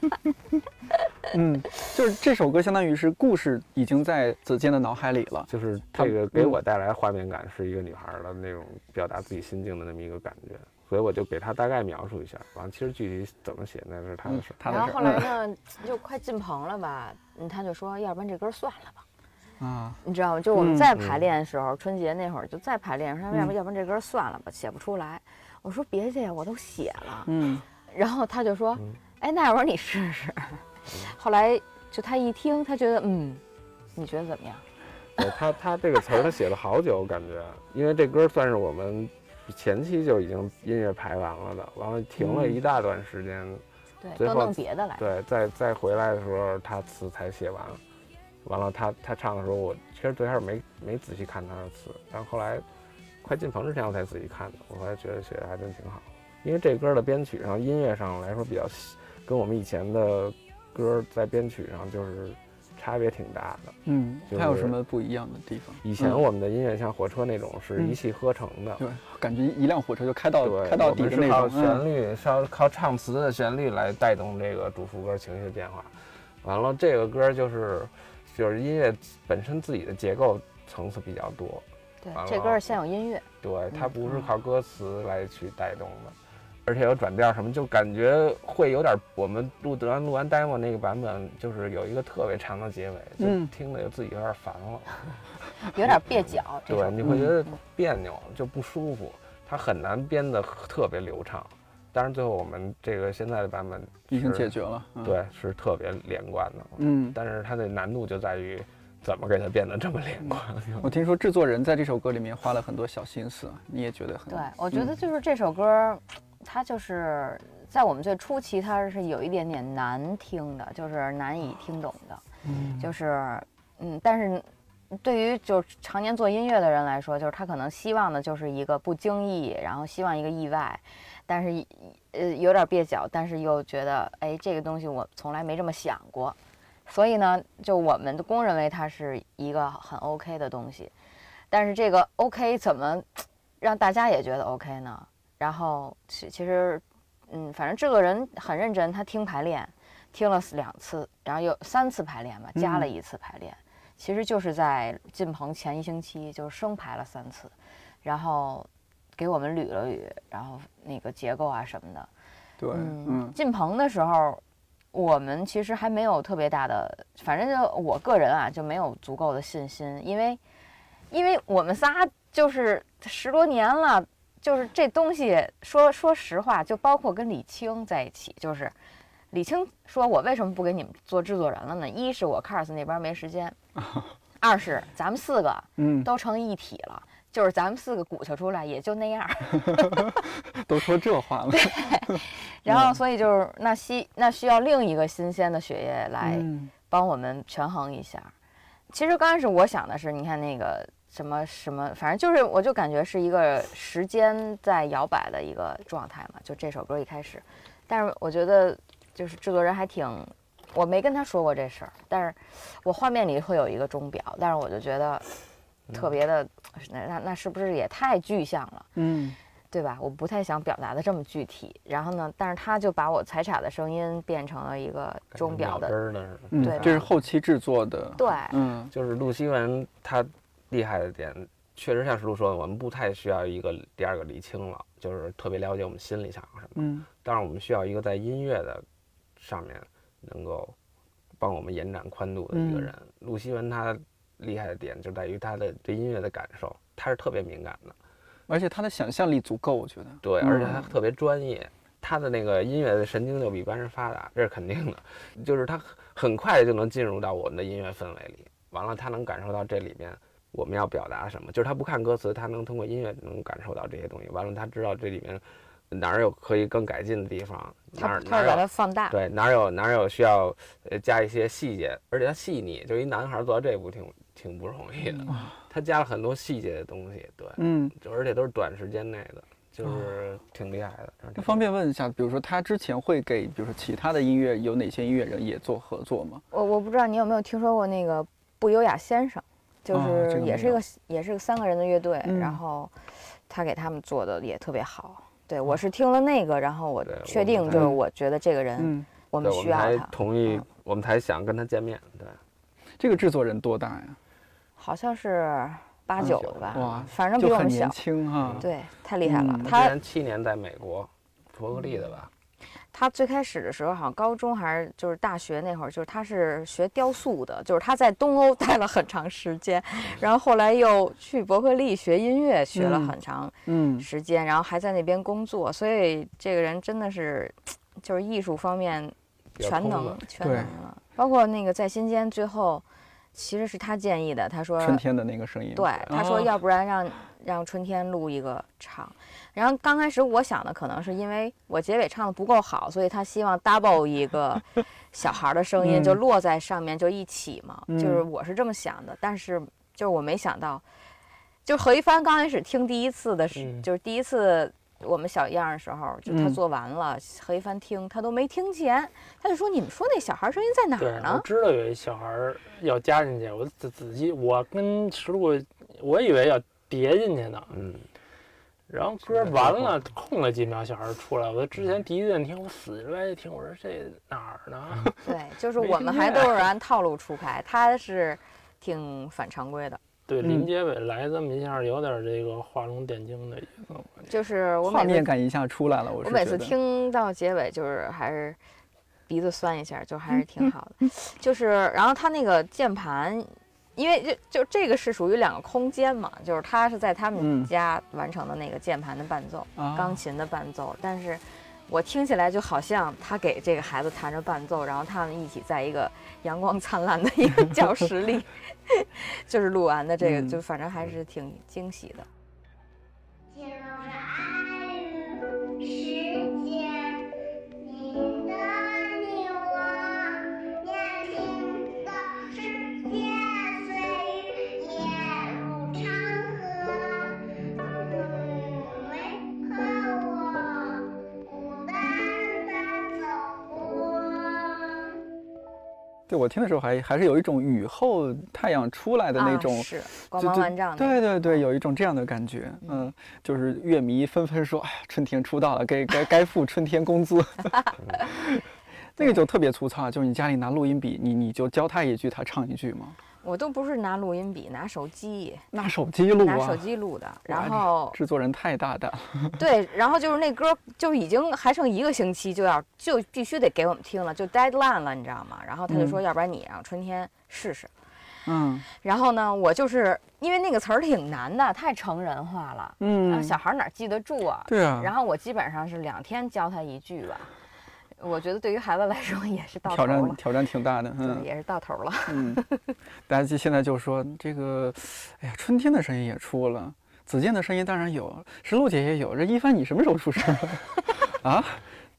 嗯，就是这首歌相当于是故事已经在子健的脑海里了。就是这个给嗯我带来画面感，是一个女孩儿的那种表达自己心境的那么一个感觉，所以我就给他大概描述一下。完了，其实具体怎么写那是他的嗯事儿。他的事然后后来儿呢，就快进棚了吧，嗯，他就说，要不然这歌算了吧。啊，你知道吗？就我们嗯再排练的时候，春节那会儿就在排练，说要不要不然这歌算了吧，写不出来。我说别介，我都写了。嗯 然后他就说嗯，哎，那要不然你试试。后来就他一听，他觉得嗯，你觉得怎么样？他他这个词儿他写了好久，感觉，因为这歌算是我们前期就已经音乐排完了的，完了停了嗯。一大段时间，对，都最后弄别的来。对，再再回来的时候他词才写完，完了他他唱的时候，我其实最开始没没仔细看他的词，但后来快进棚之前我才仔细看的，我后来觉得写的还真挺好，因为这歌的编曲上音乐上来说比较细跟我们以前的歌在编曲上就是差别挺大的。嗯，就是还有什么不一样的地方？以前嗯我们的音乐像火车那种是嗯一气呵成的，对，感觉一辆火车就开到，开到底的那种。靠旋律，是要靠唱词的旋律来带动这个主副歌情绪的变化。完了，这个歌就是就是音乐本身自己的结构层次比较多，对这歌是现有音乐。对，它不是嗯靠歌词来去带动的。而且有转调什么，就感觉会有点。我们录德完录完 demo 那个版本，就是有一个特别长的结尾，就嗯听的自己有点烦了。有点蹩脚。对，你会觉得嗯别扭，就不舒服，它很难编得特别流畅。当然，最后我们这个现在的版本已经解决了。嗯，对，是特别连贯的。嗯，但是它的难度就在于怎么给它变得这么连贯。我听说制作人在这首歌里面花了很多小心思，你也觉得很对，我觉得嗯就是这首歌，它就是在我们最初期，它是有一点点难听的，就是难以听懂的，嗯。就是嗯，但是对于就是常年做音乐的人来说，就是他可能希望的就是一个不经意，然后希望一个意外，但是呃有点蹩脚，但是又觉得哎这个东西我从来没这么想过，所以呢，就我们的公认为它是一个很 OK 的东西，但是这个 OK 怎么让大家也觉得 OK 呢？然后其其实嗯，反正这个人很认真，他听排练。听了两次，然后有三次排练嘛，加了嗯一次排练，其实就是在进棚前一星期就是生排了三次，然后给我们捋了捋，然后那个结构啊什么的。对，嗯嗯，进棚的时候，我们其实还没有特别大的，反正就我个人啊就没有足够的信心，因为因为我们仨就是十多年了。就是这东西说说实话，就包括跟李青在一起，就是李青说：“我为什么不给你们做制作人了呢？一是我 Cars 那边没时间，二是咱们四个嗯，都成一体了，就是咱们四个鼓捣出来也就那样。都说这话了，然后所以就是那需那需要另一个新鲜的血液来嗯帮我们权衡一下。其实刚开始我想的是，你看那个什么什么，反正就是我就感觉是一个时间在摇摆的一个状态嘛。就这首歌一开始，但是我觉得就是制作人还挺，我没跟他说过这事儿，但是我画面里会有一个钟表，但是我就觉得特别的，那那那是不是也太具象了？嗯对吧？我不太想表达的这么具体。然后呢，但是他就把我踩镲的声音变成了一个钟表的，对，这是后期制作的，对，嗯就是陆希文他厉害的点，确实像石路说的，我们不太需要一个第二个李青了，就是特别了解我们心里想什么。嗯但是，我们需要一个在音乐的上面能够帮我们延展宽度的一个嗯人。陆西文他厉害的点就在于他的对音乐的感受，他是特别敏感的，而且他的想象力足够，我觉得，对，而且他嗯特别专业。他的那个音乐的神经就比一般人发达，这是肯定的。就是他很快就能进入到我们的音乐氛围里，完了他能感受到这里面我们要表达什么。就是他不看歌词，他能通过音乐能感受到这些东西。完了，他知道这里面哪儿有可以更改进的地方，哪哪把它放大。对哪儿有哪儿有需要呃加一些细节，而且他细腻，就一男孩做到这一步挺挺不容易的。他加了很多细节的东西，对，嗯，就而且都是短时间内的，就是挺厉害的。方便问一下，比如说他之前会给，比如说其他的音乐有哪些音乐人也做合作吗？我我不知道你有没有听说过那个不优雅先生，就是也是一个也是个三个人的乐队，嗯然后他给他们做的也特别好。对我是听了那个，然后我确定就是我觉得这个人嗯，我们需要他。同意嗯，我们才想跟他见面。对，这个制作人多大呀？好像是八九的吧，哇反正比我们小就很年。轻哈。对，太厉害了。嗯他他之前七年在美国伯克利的吧？他最开始的时候，好像高中还是就是大学那会儿，就是他是学雕塑的，就是他在东欧 待了很长时间，然后后来又去伯克利学音乐，学了嗯很长嗯时间，然后还在那边工作，所以这个人真的是，就是艺术方面全能全能了。包括那个在新间最后，其实是他建议的，他说春天的那个声音。对，他说哦要不然让让春天录一个唱。然后刚开始我想的可能是因为我结尾唱的不够好，所以他希望 double 一个小孩儿的声音嗯。就落在上面就一起嘛，就是嗯我是这么想的，但是就是我没想到，就是何一帆刚开始听第一次的时，嗯。就是第一次。我们小样的时候，就他嗯。做完了，何一帆听他都没听见，他就说：“你们说那小孩儿声音在哪儿，呢我知道有一小孩儿要加进去，我仔仔细，我跟石路，我以为要叠进去呢，嗯，然后歌完了，空了几秒，小孩儿出来，我之前第一遍听，我死着歪听，我说这哪儿呢？对，就是我们还都是按套路出牌，他是挺反常规的。对，嗯临结尾来这么一下，有点这个画龙点睛的意思。我就是我画每次面感一下出来了，我我每次听到结尾，就是还是鼻子酸一下，就还是挺 好的。就是然后他那个键盘，因为就就这个是属于两个空间嘛，就是他是在他嗯们家完成的那个键盘的伴奏，啊钢琴的伴奏，但是。我听起来就好像他给这个孩子弹着伴奏，然后他们一起在一个阳光灿烂的一个教室里，就是录完的这个，嗯就反正还是挺惊喜的。进入了爱时间，对我听的时候还还是有一种雨后太阳出来的那种啊、是光就就芒万丈的。对对对，有一种这样的感觉，嗯，就是乐迷纷纷说，哎呀，春天出道了，该该该付春天工资。那个就特别粗糙，就是你家里拿录音笔，你你就教他一句，他唱一句嘛，我都不是拿录音笔，拿手机，拿手机录拿手啊，机录的。然后制作人太大胆了，对，然后就是那歌就已经还剩一个星期就要就必须得给我们听了，就 deadline 了，你知道吗？然后他就说，嗯要不然你让春天试试。嗯然后呢，我就是因为那个词儿挺难的，太成人化了，嗯，小孩哪记得住啊？对啊，然后我基本上是两天教他一句吧。我觉得对于孩子来说也是到头挑战，挑战挺大的，嗯也是到头了。嗯，大家就现在就说这个，哎呀，春天的声音也出了，子健的声音当然有，石璐姐也有，这一帆你什么时候出声啊？啊，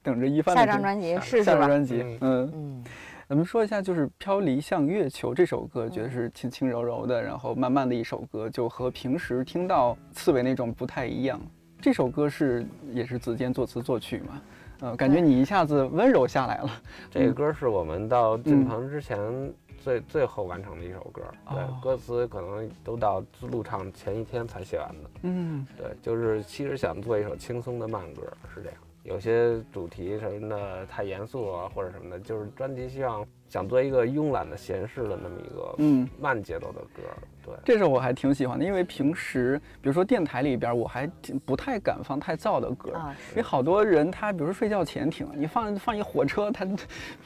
等着一帆下张专辑试试吧。下张专辑，嗯。嗯，咱们说一下，就是《飘离向月球》这首歌，觉得是轻轻柔柔的，然后慢慢的一首歌，就和平时听到刺猬那种不太一样。这首歌是也是子健作词作曲嘛，呃，感觉你一下子温柔下来了。这个歌是我们到进嗯棚之前最最后完成的一首歌，对哦，歌词可能都到录唱前一天才写完的。嗯对，就是其实想做一首轻松的慢歌，是这样。有些主题什么的太严肃啊，或者什么的，就是专辑希望想做一个慵懒的闲适的那么一个嗯，慢节奏的歌。对，这是我还挺喜欢的，因为平时比如说电台里边，我还挺不太敢放太燥的歌。啊因为好多人他比如说睡觉前听，你放放一火车，他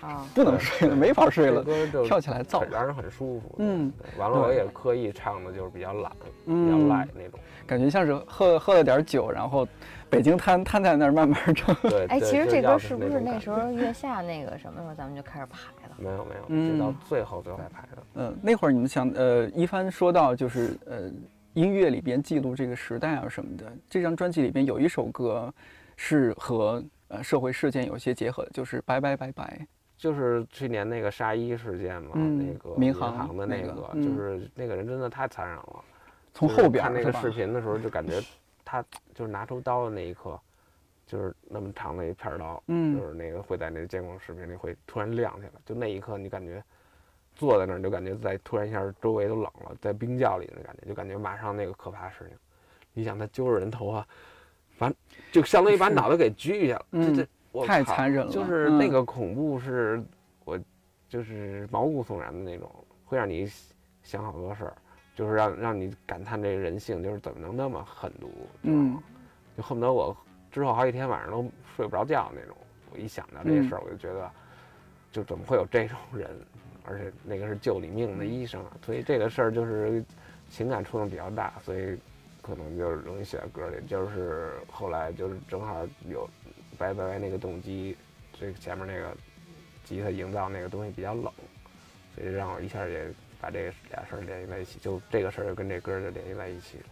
啊，不能睡了，没法睡了，歌跳起来燥很。让人很舒服。嗯对，完了我也刻意唱的就是比较懒，比较嗯赖那种。感觉像是喝喝了点酒，然后北京瘫瘫在那儿慢慢唱。对，哎，其实这歌是不是那时候月下那个什么时候咱们就开始排了？没有没有，嗯直到最后最后才排的。嗯，那会儿你们想，呃，一帆说到就是呃，音乐里边记录这个时代啊什么的。这张专辑里边有一首歌是和呃社会事件有些结合的，就是《拜拜拜拜》。就是去年那个沙一事件嘛，嗯那个民航航那个的那个，嗯就是那个人真的太残忍了。从后边是看那个视？频的时候，就感觉他就是拿出刀的那一刻，就是那么长的一片刀，嗯就是那个会在那个监控视频里会突然亮起来，就那一刻你感觉坐在那儿，就感觉在突然一下周围都冷了，在冰窖里的感觉，就感觉马上那个可怕的事情。你想他揪着人头发，反就相当于把脑袋给锯下了，嗯这这我太残忍了就是嗯那个恐怖是我就是毛骨悚然的那种，会让你想好多事儿。就是让让你感叹这个人性，就是怎么能那么狠毒，知道吗？就恨不得我之后好几天晚上都睡不着觉那种。我一想到这事儿，我就觉得，就怎么会有这种人？而且那个是救你命的医生啊，所以这个事儿就是情感触动比较大，所以可能就是容易写在歌里。就是后来就是正好有拜拜拜那个动机，这前面那个吉他营造那个东西比较冷，所以让我一下也把这俩事儿联系在一起，就这个事儿就跟这歌儿就联系在一起了。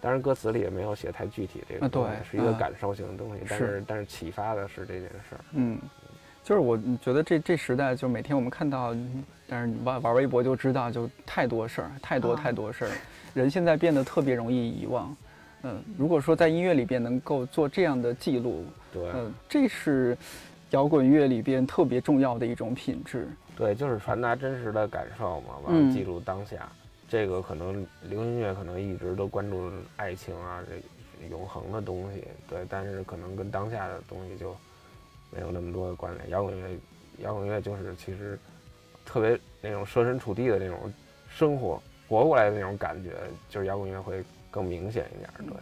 当然歌词里也没有写太具体，这个啊对东西是一个啊感受性的东西，但是是但是启发的是这件事儿。嗯，就是我觉得这这时代，就每天我们看到，但是你玩玩微博就知道，就太多事儿，太多啊太多事儿，人现在变得特别容易遗忘。嗯，如果说在音乐里边能够做这样的记录，对，嗯，这是摇滚乐里边特别重要的一种品质。对，就是传达真实的感受嘛，完嗯了记录当下。这个可能流行音乐可能一直都关注爱情啊，这永恒的东西，对，但是可能跟当下的东西就没有那么多的关联。摇滚乐，摇滚乐就是其实特别那种设身处地的那种生活，活过来的那种感觉，就是摇滚乐会更明显一点儿，对。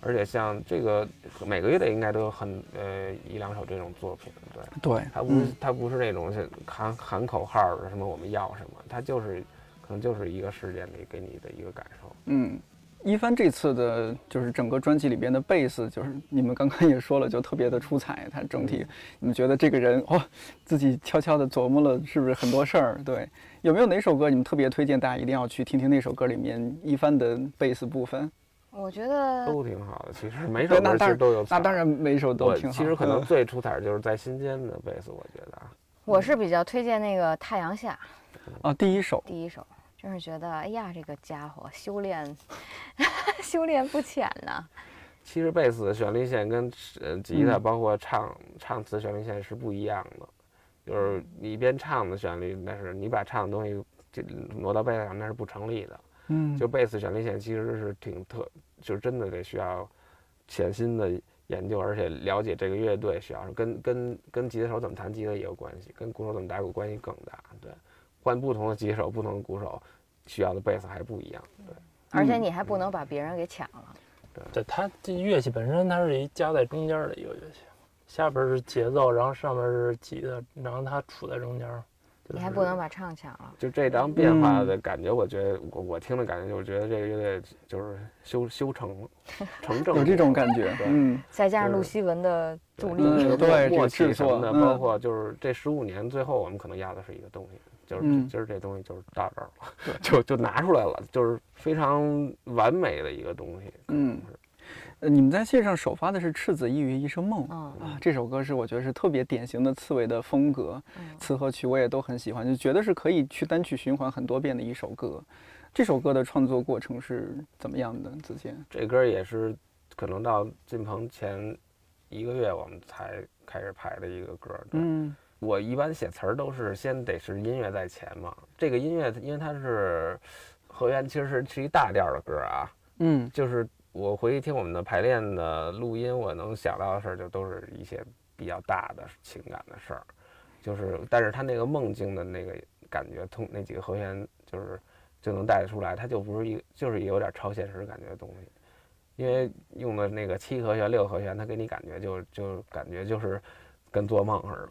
而且像这个每个月的应该都有很呃一两首这种作品，对。对，它不是它不是那种是喊喊口号的什么我们要什么，它就是可能就是一个事件里给你的一个感受。嗯，一帆这次的就是整个专辑里边的贝斯，就是你们刚刚也说了，就特别的出彩。它整体，你们觉得这个人哦，自己悄悄的琢磨了，是不是很多事儿？对，有没有哪首歌你们特别推荐大家一定要去听听？那首歌里面一帆的贝斯部分，我觉得都挺好的，其实 每对首歌其实都有彩。那当然每首都对，挺好。其实可能嗯最出彩就是在心间的贝斯，我觉得啊，我是比较推荐那个《太阳下啊，第一首》第一首，真是觉得哎呀，这个家伙修炼 修炼不浅呐。其实贝斯的旋律线跟呃吉他嗯包括唱唱词旋律线是不一样的，就是你一边唱的旋律，但是你把唱的东西就挪到贝斯上，那是不成立的。嗯，就贝斯旋律线其实是挺特，就是真的得需要潜心的研究，而且了解这个乐队需要跟跟跟吉他手怎么弹吉他也有关系，跟鼓手怎么打鼓关系更大。对，换不同的吉他手、不同的鼓手需要的贝斯还不一样。对，而且嗯你还不能把别人给抢了。对，它这乐器本身它是一夹在中间的一个乐器，下边是节奏，然后上面是吉他，然后它处在中间。就是你还不能把唱抢了。就这张变化嗯的感觉，我觉得我我听的感觉就是觉得这个乐队就是修修成了，成正有这种感觉，对。嗯。再加上就是陆希文的助力，对这什么的，作嗯。包括就是这十五年，最后我们可能压的是一个东西，就是嗯。今儿这东西就是到这儿了，就就拿出来了，就是非常完美的一个东西。可能嗯。是呃你们在线上首发的是《赤子一语一生梦》嗯啊，这首歌是我觉得是特别典型的刺猬的风格，嗯词和曲我也都很喜欢，就觉得是可以去单曲循环很多遍的一首歌。这首歌的创作过程是怎么样的？子健，这歌也是可能到进棚前一个月我们才开始排的一个歌。对嗯我一般写词儿都是先得是音乐在前嘛，这个音乐因为它是和弦，其实是是一大调的歌啊，嗯就是我回去听我们的排练的录音，我能想到的事儿就都是一些比较大的情感的事儿，就是但是他那个梦境的那个感觉，通那几个和弦就是就能带得出来，它就不是一就是有点超现实感觉的东西，因为用的那个七和弦、六和弦，它给你感觉就就感觉就是跟做梦似的。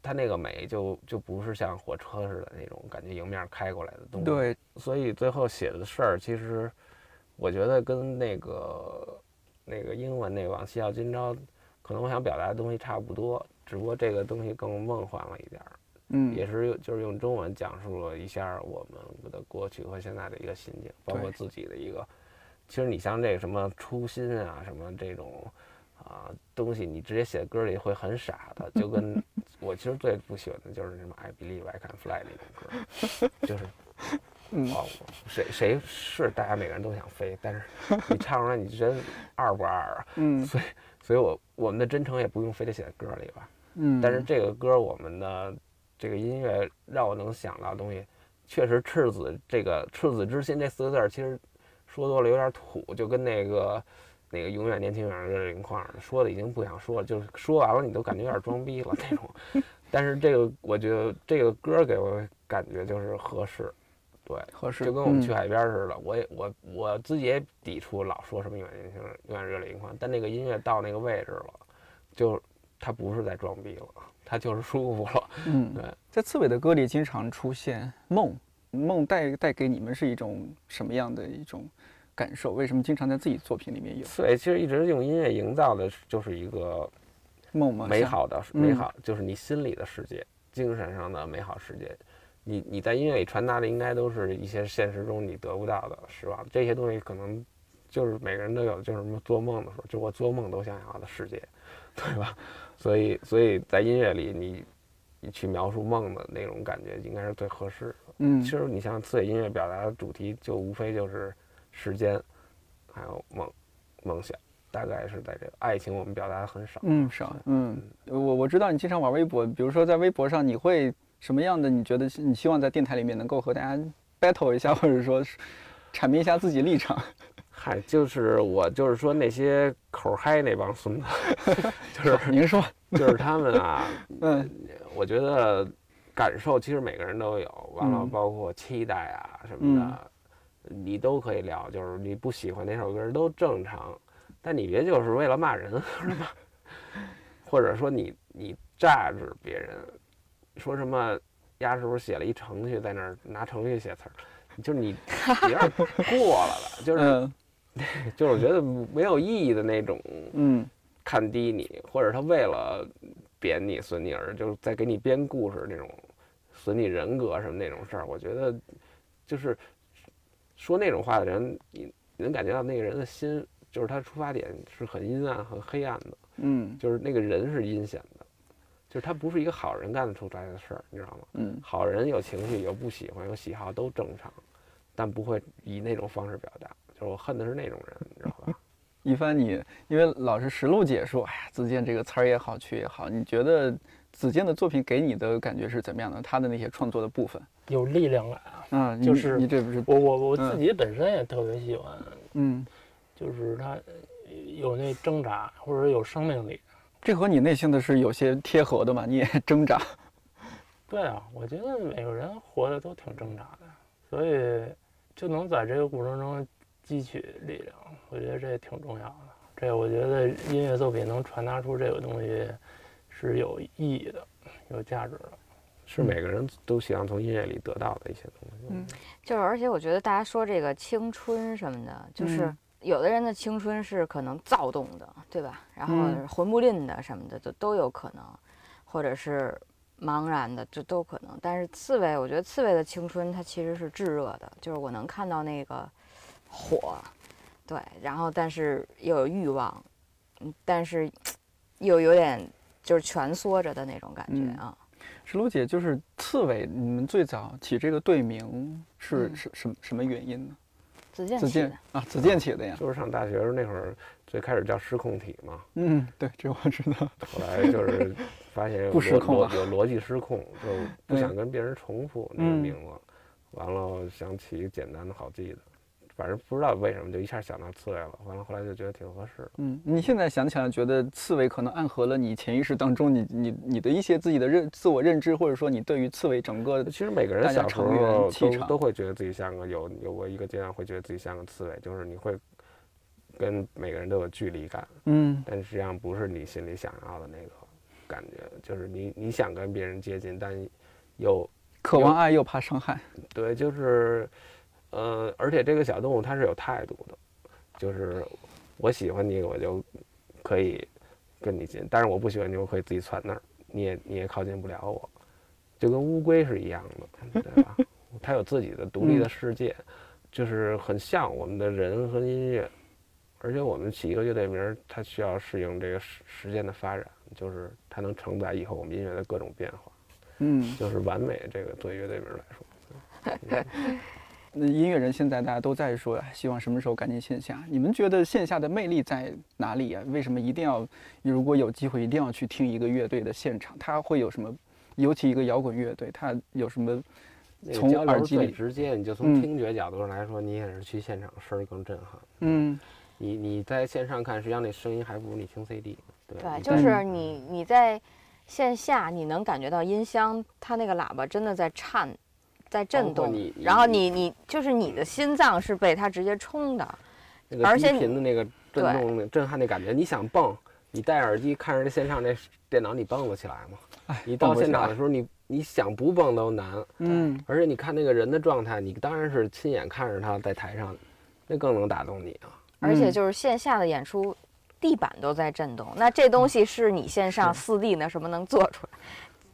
它那个美就就不是像火车似的那种感觉迎面开过来的东西，对，所以最后写的事儿，其实我觉得跟那个那个英文那个《往昔要今朝》，可能我想表达的东西差不多，只不过这个东西更梦幻了一点儿，嗯也是用就是用中文讲述了一下我们的过去和现在的一个心境，包括自己的一个。其实你像这个什么初心啊，什么这种啊东西，你直接写歌里会很傻的，就跟 我其实最不喜欢的就是什么 I believe I can fly 那种歌，就是嗯哦，谁谁是大家每个人都想飞，但是你唱出来你觉得二不二啊？嗯 所以，所以我我们的真诚也不用非得写在歌里吧。嗯，但是这个歌我们的这个音乐让我能想到的东西，确实赤子这个赤子之心这四个字儿，其实说多了有点土，就跟那个那个永远年轻永远热泪盈眶，说的已经不想说了，就是说完了你都感觉有点装逼了那种。但是这个我觉得这个歌给我感觉就是合适，对。合适，就跟我们去嗯海边似的，我也我我自己也抵触老说什么永远年轻人永远热泪盈眶，但那个音乐到那个位置了，就它不是在装逼了，它就是舒服了。嗯对，在刺猬的歌里经常出现梦，梦带带给你们是一种什么样的一种感受？为什么经常在自己作品里面有刺猬其实一直用音乐营造的就是一个梦吗？美好的嗯美好，就是你心里的世界，精神上的美好世界。你你在音乐里传达的应该都是一些现实中你得不到的失望，这些东西可能就是每个人都有，就是什么做梦的时候，就我做梦都想要的世界，对吧？所以所以在音乐里你你去描述梦的那种感觉，应该是最合适的。嗯其实你像刺猬音乐表达的主题，就无非就是时间，还有梦梦想，大概是在这个爱情，我们表达的很少。嗯少嗯，我我知道你经常玩微博，比如说在微博上你会什么样的？你觉得你希望在电台里面能够和大家 battle 一下，或者说阐明一下自己立场？嗨，就是我就是说那些口嗨那帮孙子，就是您说，就是他们啊，嗯我觉得感受其实每个人都有，完了嗯包括期待啊什么的，你都可以聊，就是你不喜欢哪首歌都正常，但你别就是为了骂人是吧？或者说你你榨制别人，说什么丫是不是写了一程序在那儿拿程序写词儿，就是你有点过了了？就是嗯 就是我觉得没有意义的那种嗯看低你，或者他为了贬你、损你而就是在给你编故事那种损你人格什么那种事儿，我觉得就是说那种话的人，你你能感觉到那个人的心，就是他出发点是很阴暗、很黑暗的，嗯就是那个人是阴险的，就是他不是一个好人干得出来的事儿，你知道吗？嗯好人有情绪、有不喜欢、有喜好都正常，但不会以那种方式表达。就是我恨的是那种人，你知道吧？一帆你，因为老是实录解说，哎呀，子健这个词儿也好，曲也好，你觉得子健的作品给你的感觉是怎么样的？他的那些创作的部分，有力量感啊。嗯，就是你这不是，我我我嗯自己本身也特别喜欢，嗯，就是他呃有那挣扎，或者有生命力。这和你内心的是有些贴合的嘛？你也 挣扎，对啊，我觉得每个人活的都挺挣扎的，所以就能在这个过程中汲取力量，我觉得这也挺重要的。这我觉得音乐作品能传达出这个东西是有意义的、有价值的。是每个人都希望从音乐里得到的一些东西。嗯就是，而且我觉得大家说这个青春什么的，就是嗯有的人的青春是可能躁动的，对吧？然后嗯魂不吝的什么的，就都有可能，或者是茫然的，就都可能。但是刺猬，我觉得刺猬的青春它其实是炙热的，就是我能看到那个火，对，然后但是又有欲望，嗯，但是 又有点就是蜷缩着的那种感觉嗯啊。石璐姐就是刺猬，你们最早起这个队名是什么什么原因呢？子健起子健，啊，子健起的呀。就是上大学那会儿，最开始叫失控体嘛，嗯，对，这我知道。后来就是发现有不失逻控啊逻有逻辑失控，就不想跟别人重复那个嗯名字，完了想起一个简单的好记的，反正不知道为什么就一下想到刺猬了，完了后来就觉得挺合适的。嗯，你现在想起来，觉得刺猬可能暗合了你潜意识当中你你你的一些自己的认自我认知，或者说你对于刺猬整个其实每个人小时候都都会觉得自己像个有有过一个阶段会觉得自己像个刺猬，就是你会跟每个人都有距离感，嗯但实际上不是你心里想要的那个感觉，就是你你想跟别人接近，但又渴望爱又怕伤害。对，就是呃，而且这个小动物它是有态度的，就是我喜欢你，我就可以跟你近，但是我不喜欢你，我可以自己窜那儿，你也你也靠近不了我，就跟乌龟是一样的，对吧？它有自己的独立的世界，就是很像我们的人和音乐，而且我们起一个乐队名儿，它需要适应这个时时间的发展，就是它能承载以后我们音乐的各种变化，嗯，就是完美。这个对乐队名来说。那 音乐人现在大家都在说，哎希望什么时候赶紧线下。你们觉得线下的魅力在哪里啊？为什么一定要，如果有机会一定要去听一个乐队的现场？它会有什么？尤其一个摇滚乐队，它有什么？从耳机里直接，你就从嗯听觉角度上来说，你也是去现场声儿更震撼。嗯你你在线上看，实际上那声音还不如你听 CD。对对，就是你你在线下你能感觉到音箱它那个喇叭真的在颤，在震动然后你你就是你的心脏是被它直接冲的，那个低而且频的那个震动、那震撼的感觉，你想蹦，你戴耳机看着这线上这电脑，你蹦得起来吗？哎，你到现场的时候，你你想不蹦都难。嗯而且你看那个人的状态，你当然是亲眼看着他在台上，那更能打动你啊。嗯而且就是线下的演出。地板都在震动，那这东西是你线上四 D 那什么能做出来？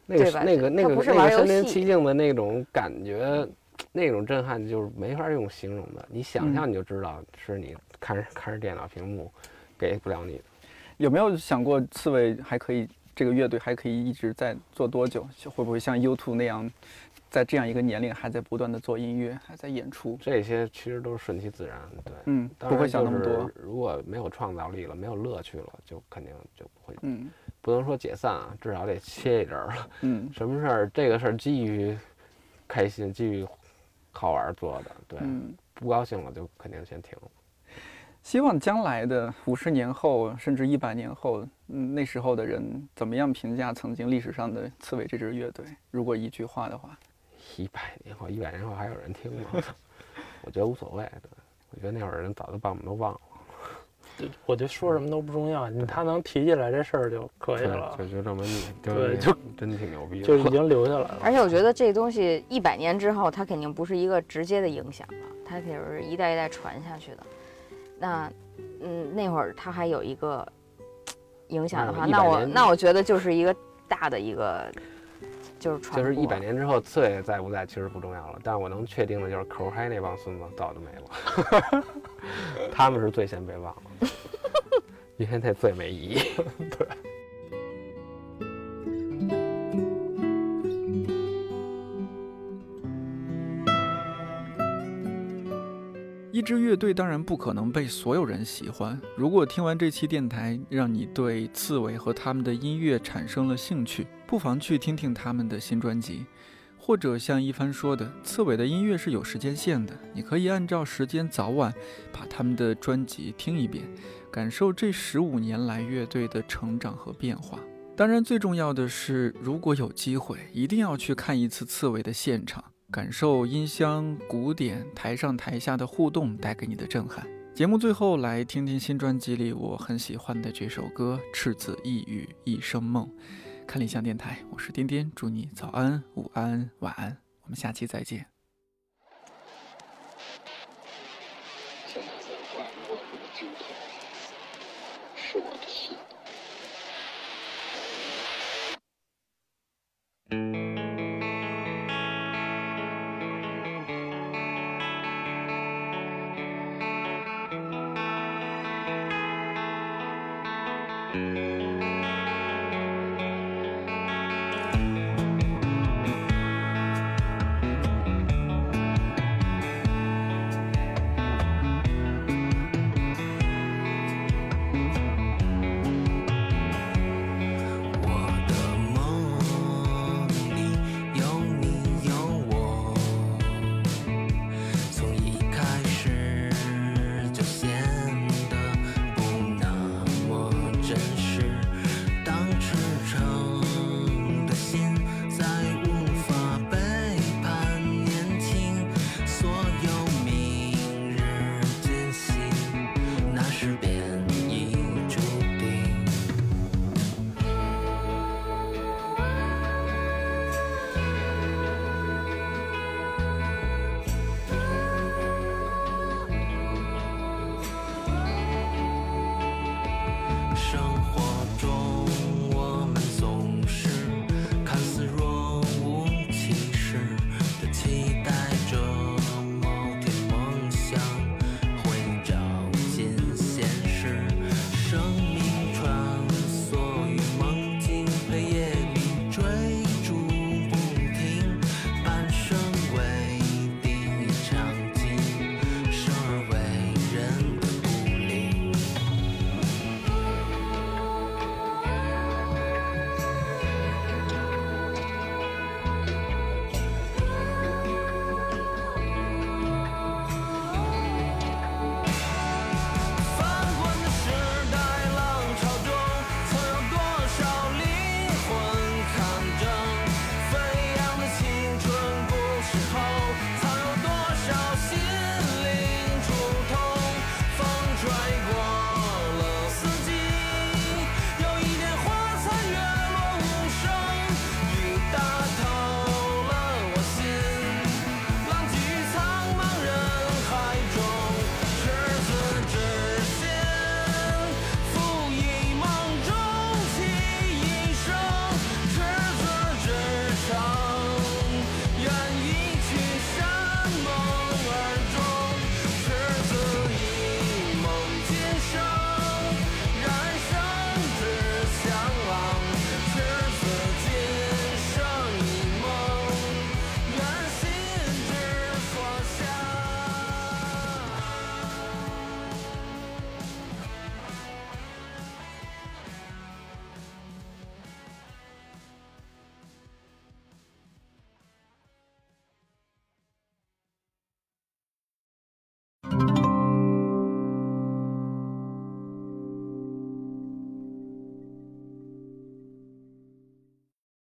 那个那个那个那个身临其境的那种感觉，那种震撼就是没法用形容的。你想嗯象你就知道是你看着看着电脑屏幕给不了你的。有没有想过刺猬还可以这个乐队还可以一直在做多久？会不会像 U2 那样，在这样一个年龄还在不断的做音乐，还在演出？这些其实都是顺其自然，对。嗯，当不会想那么多。如果没有创造力了，没有乐趣了，就肯定就不会，嗯不能说解散啊，至少得歇一阵儿了。嗯什么事儿，这个事儿基于开心，基于好玩儿做的，对。嗯。不高兴了就肯定先停了。希望将来的五十年后，甚至一百年后，嗯，那时候的人怎么样评价曾经历史上的刺猬这支乐队？如果一句话的话，一百年后，一百年后还有人听吗？我觉得无所谓。对，我觉得那会儿人早就把我们都忘了，对我觉得说什么都不重要，你他能提起来这事儿就可以了，就就这么腻，对就真挺牛逼的。就已经留下来了。而且我觉得这东西一百年之后，它肯定不是一个直接的影响了，它肯定是一代一代传下去的。那，嗯，那会儿它还有一个影响的话，嗯那我那我觉得就是一个大的一个，就是传就是一百年之后，刺猬在不在其实不重要了，但我能确定的就是口嗨那帮孙子早就没了，他们是最先被忘了，因为那最没意义。一支乐队当然不可能被所有人喜欢。如果听完这期电台，让你对刺猬和他们的音乐产生了兴趣，不妨去听听他们的新专辑。或者像一帆说的，刺猬的音乐是有时间线的，你可以按照时间早晚把他们的专辑听一遍，感受这十五年来乐队的成长和变化。当然，最重要的是，如果有机会，一定要去看一次刺猬的现场。感受音箱、鼓点、台上台下的互动带给你的震撼。节目最后来听听新专辑里我很喜欢的这首歌《赤子一语一生梦》。看理想电台，我是颠颠，祝你早安、午安、晚安，我们下期再见。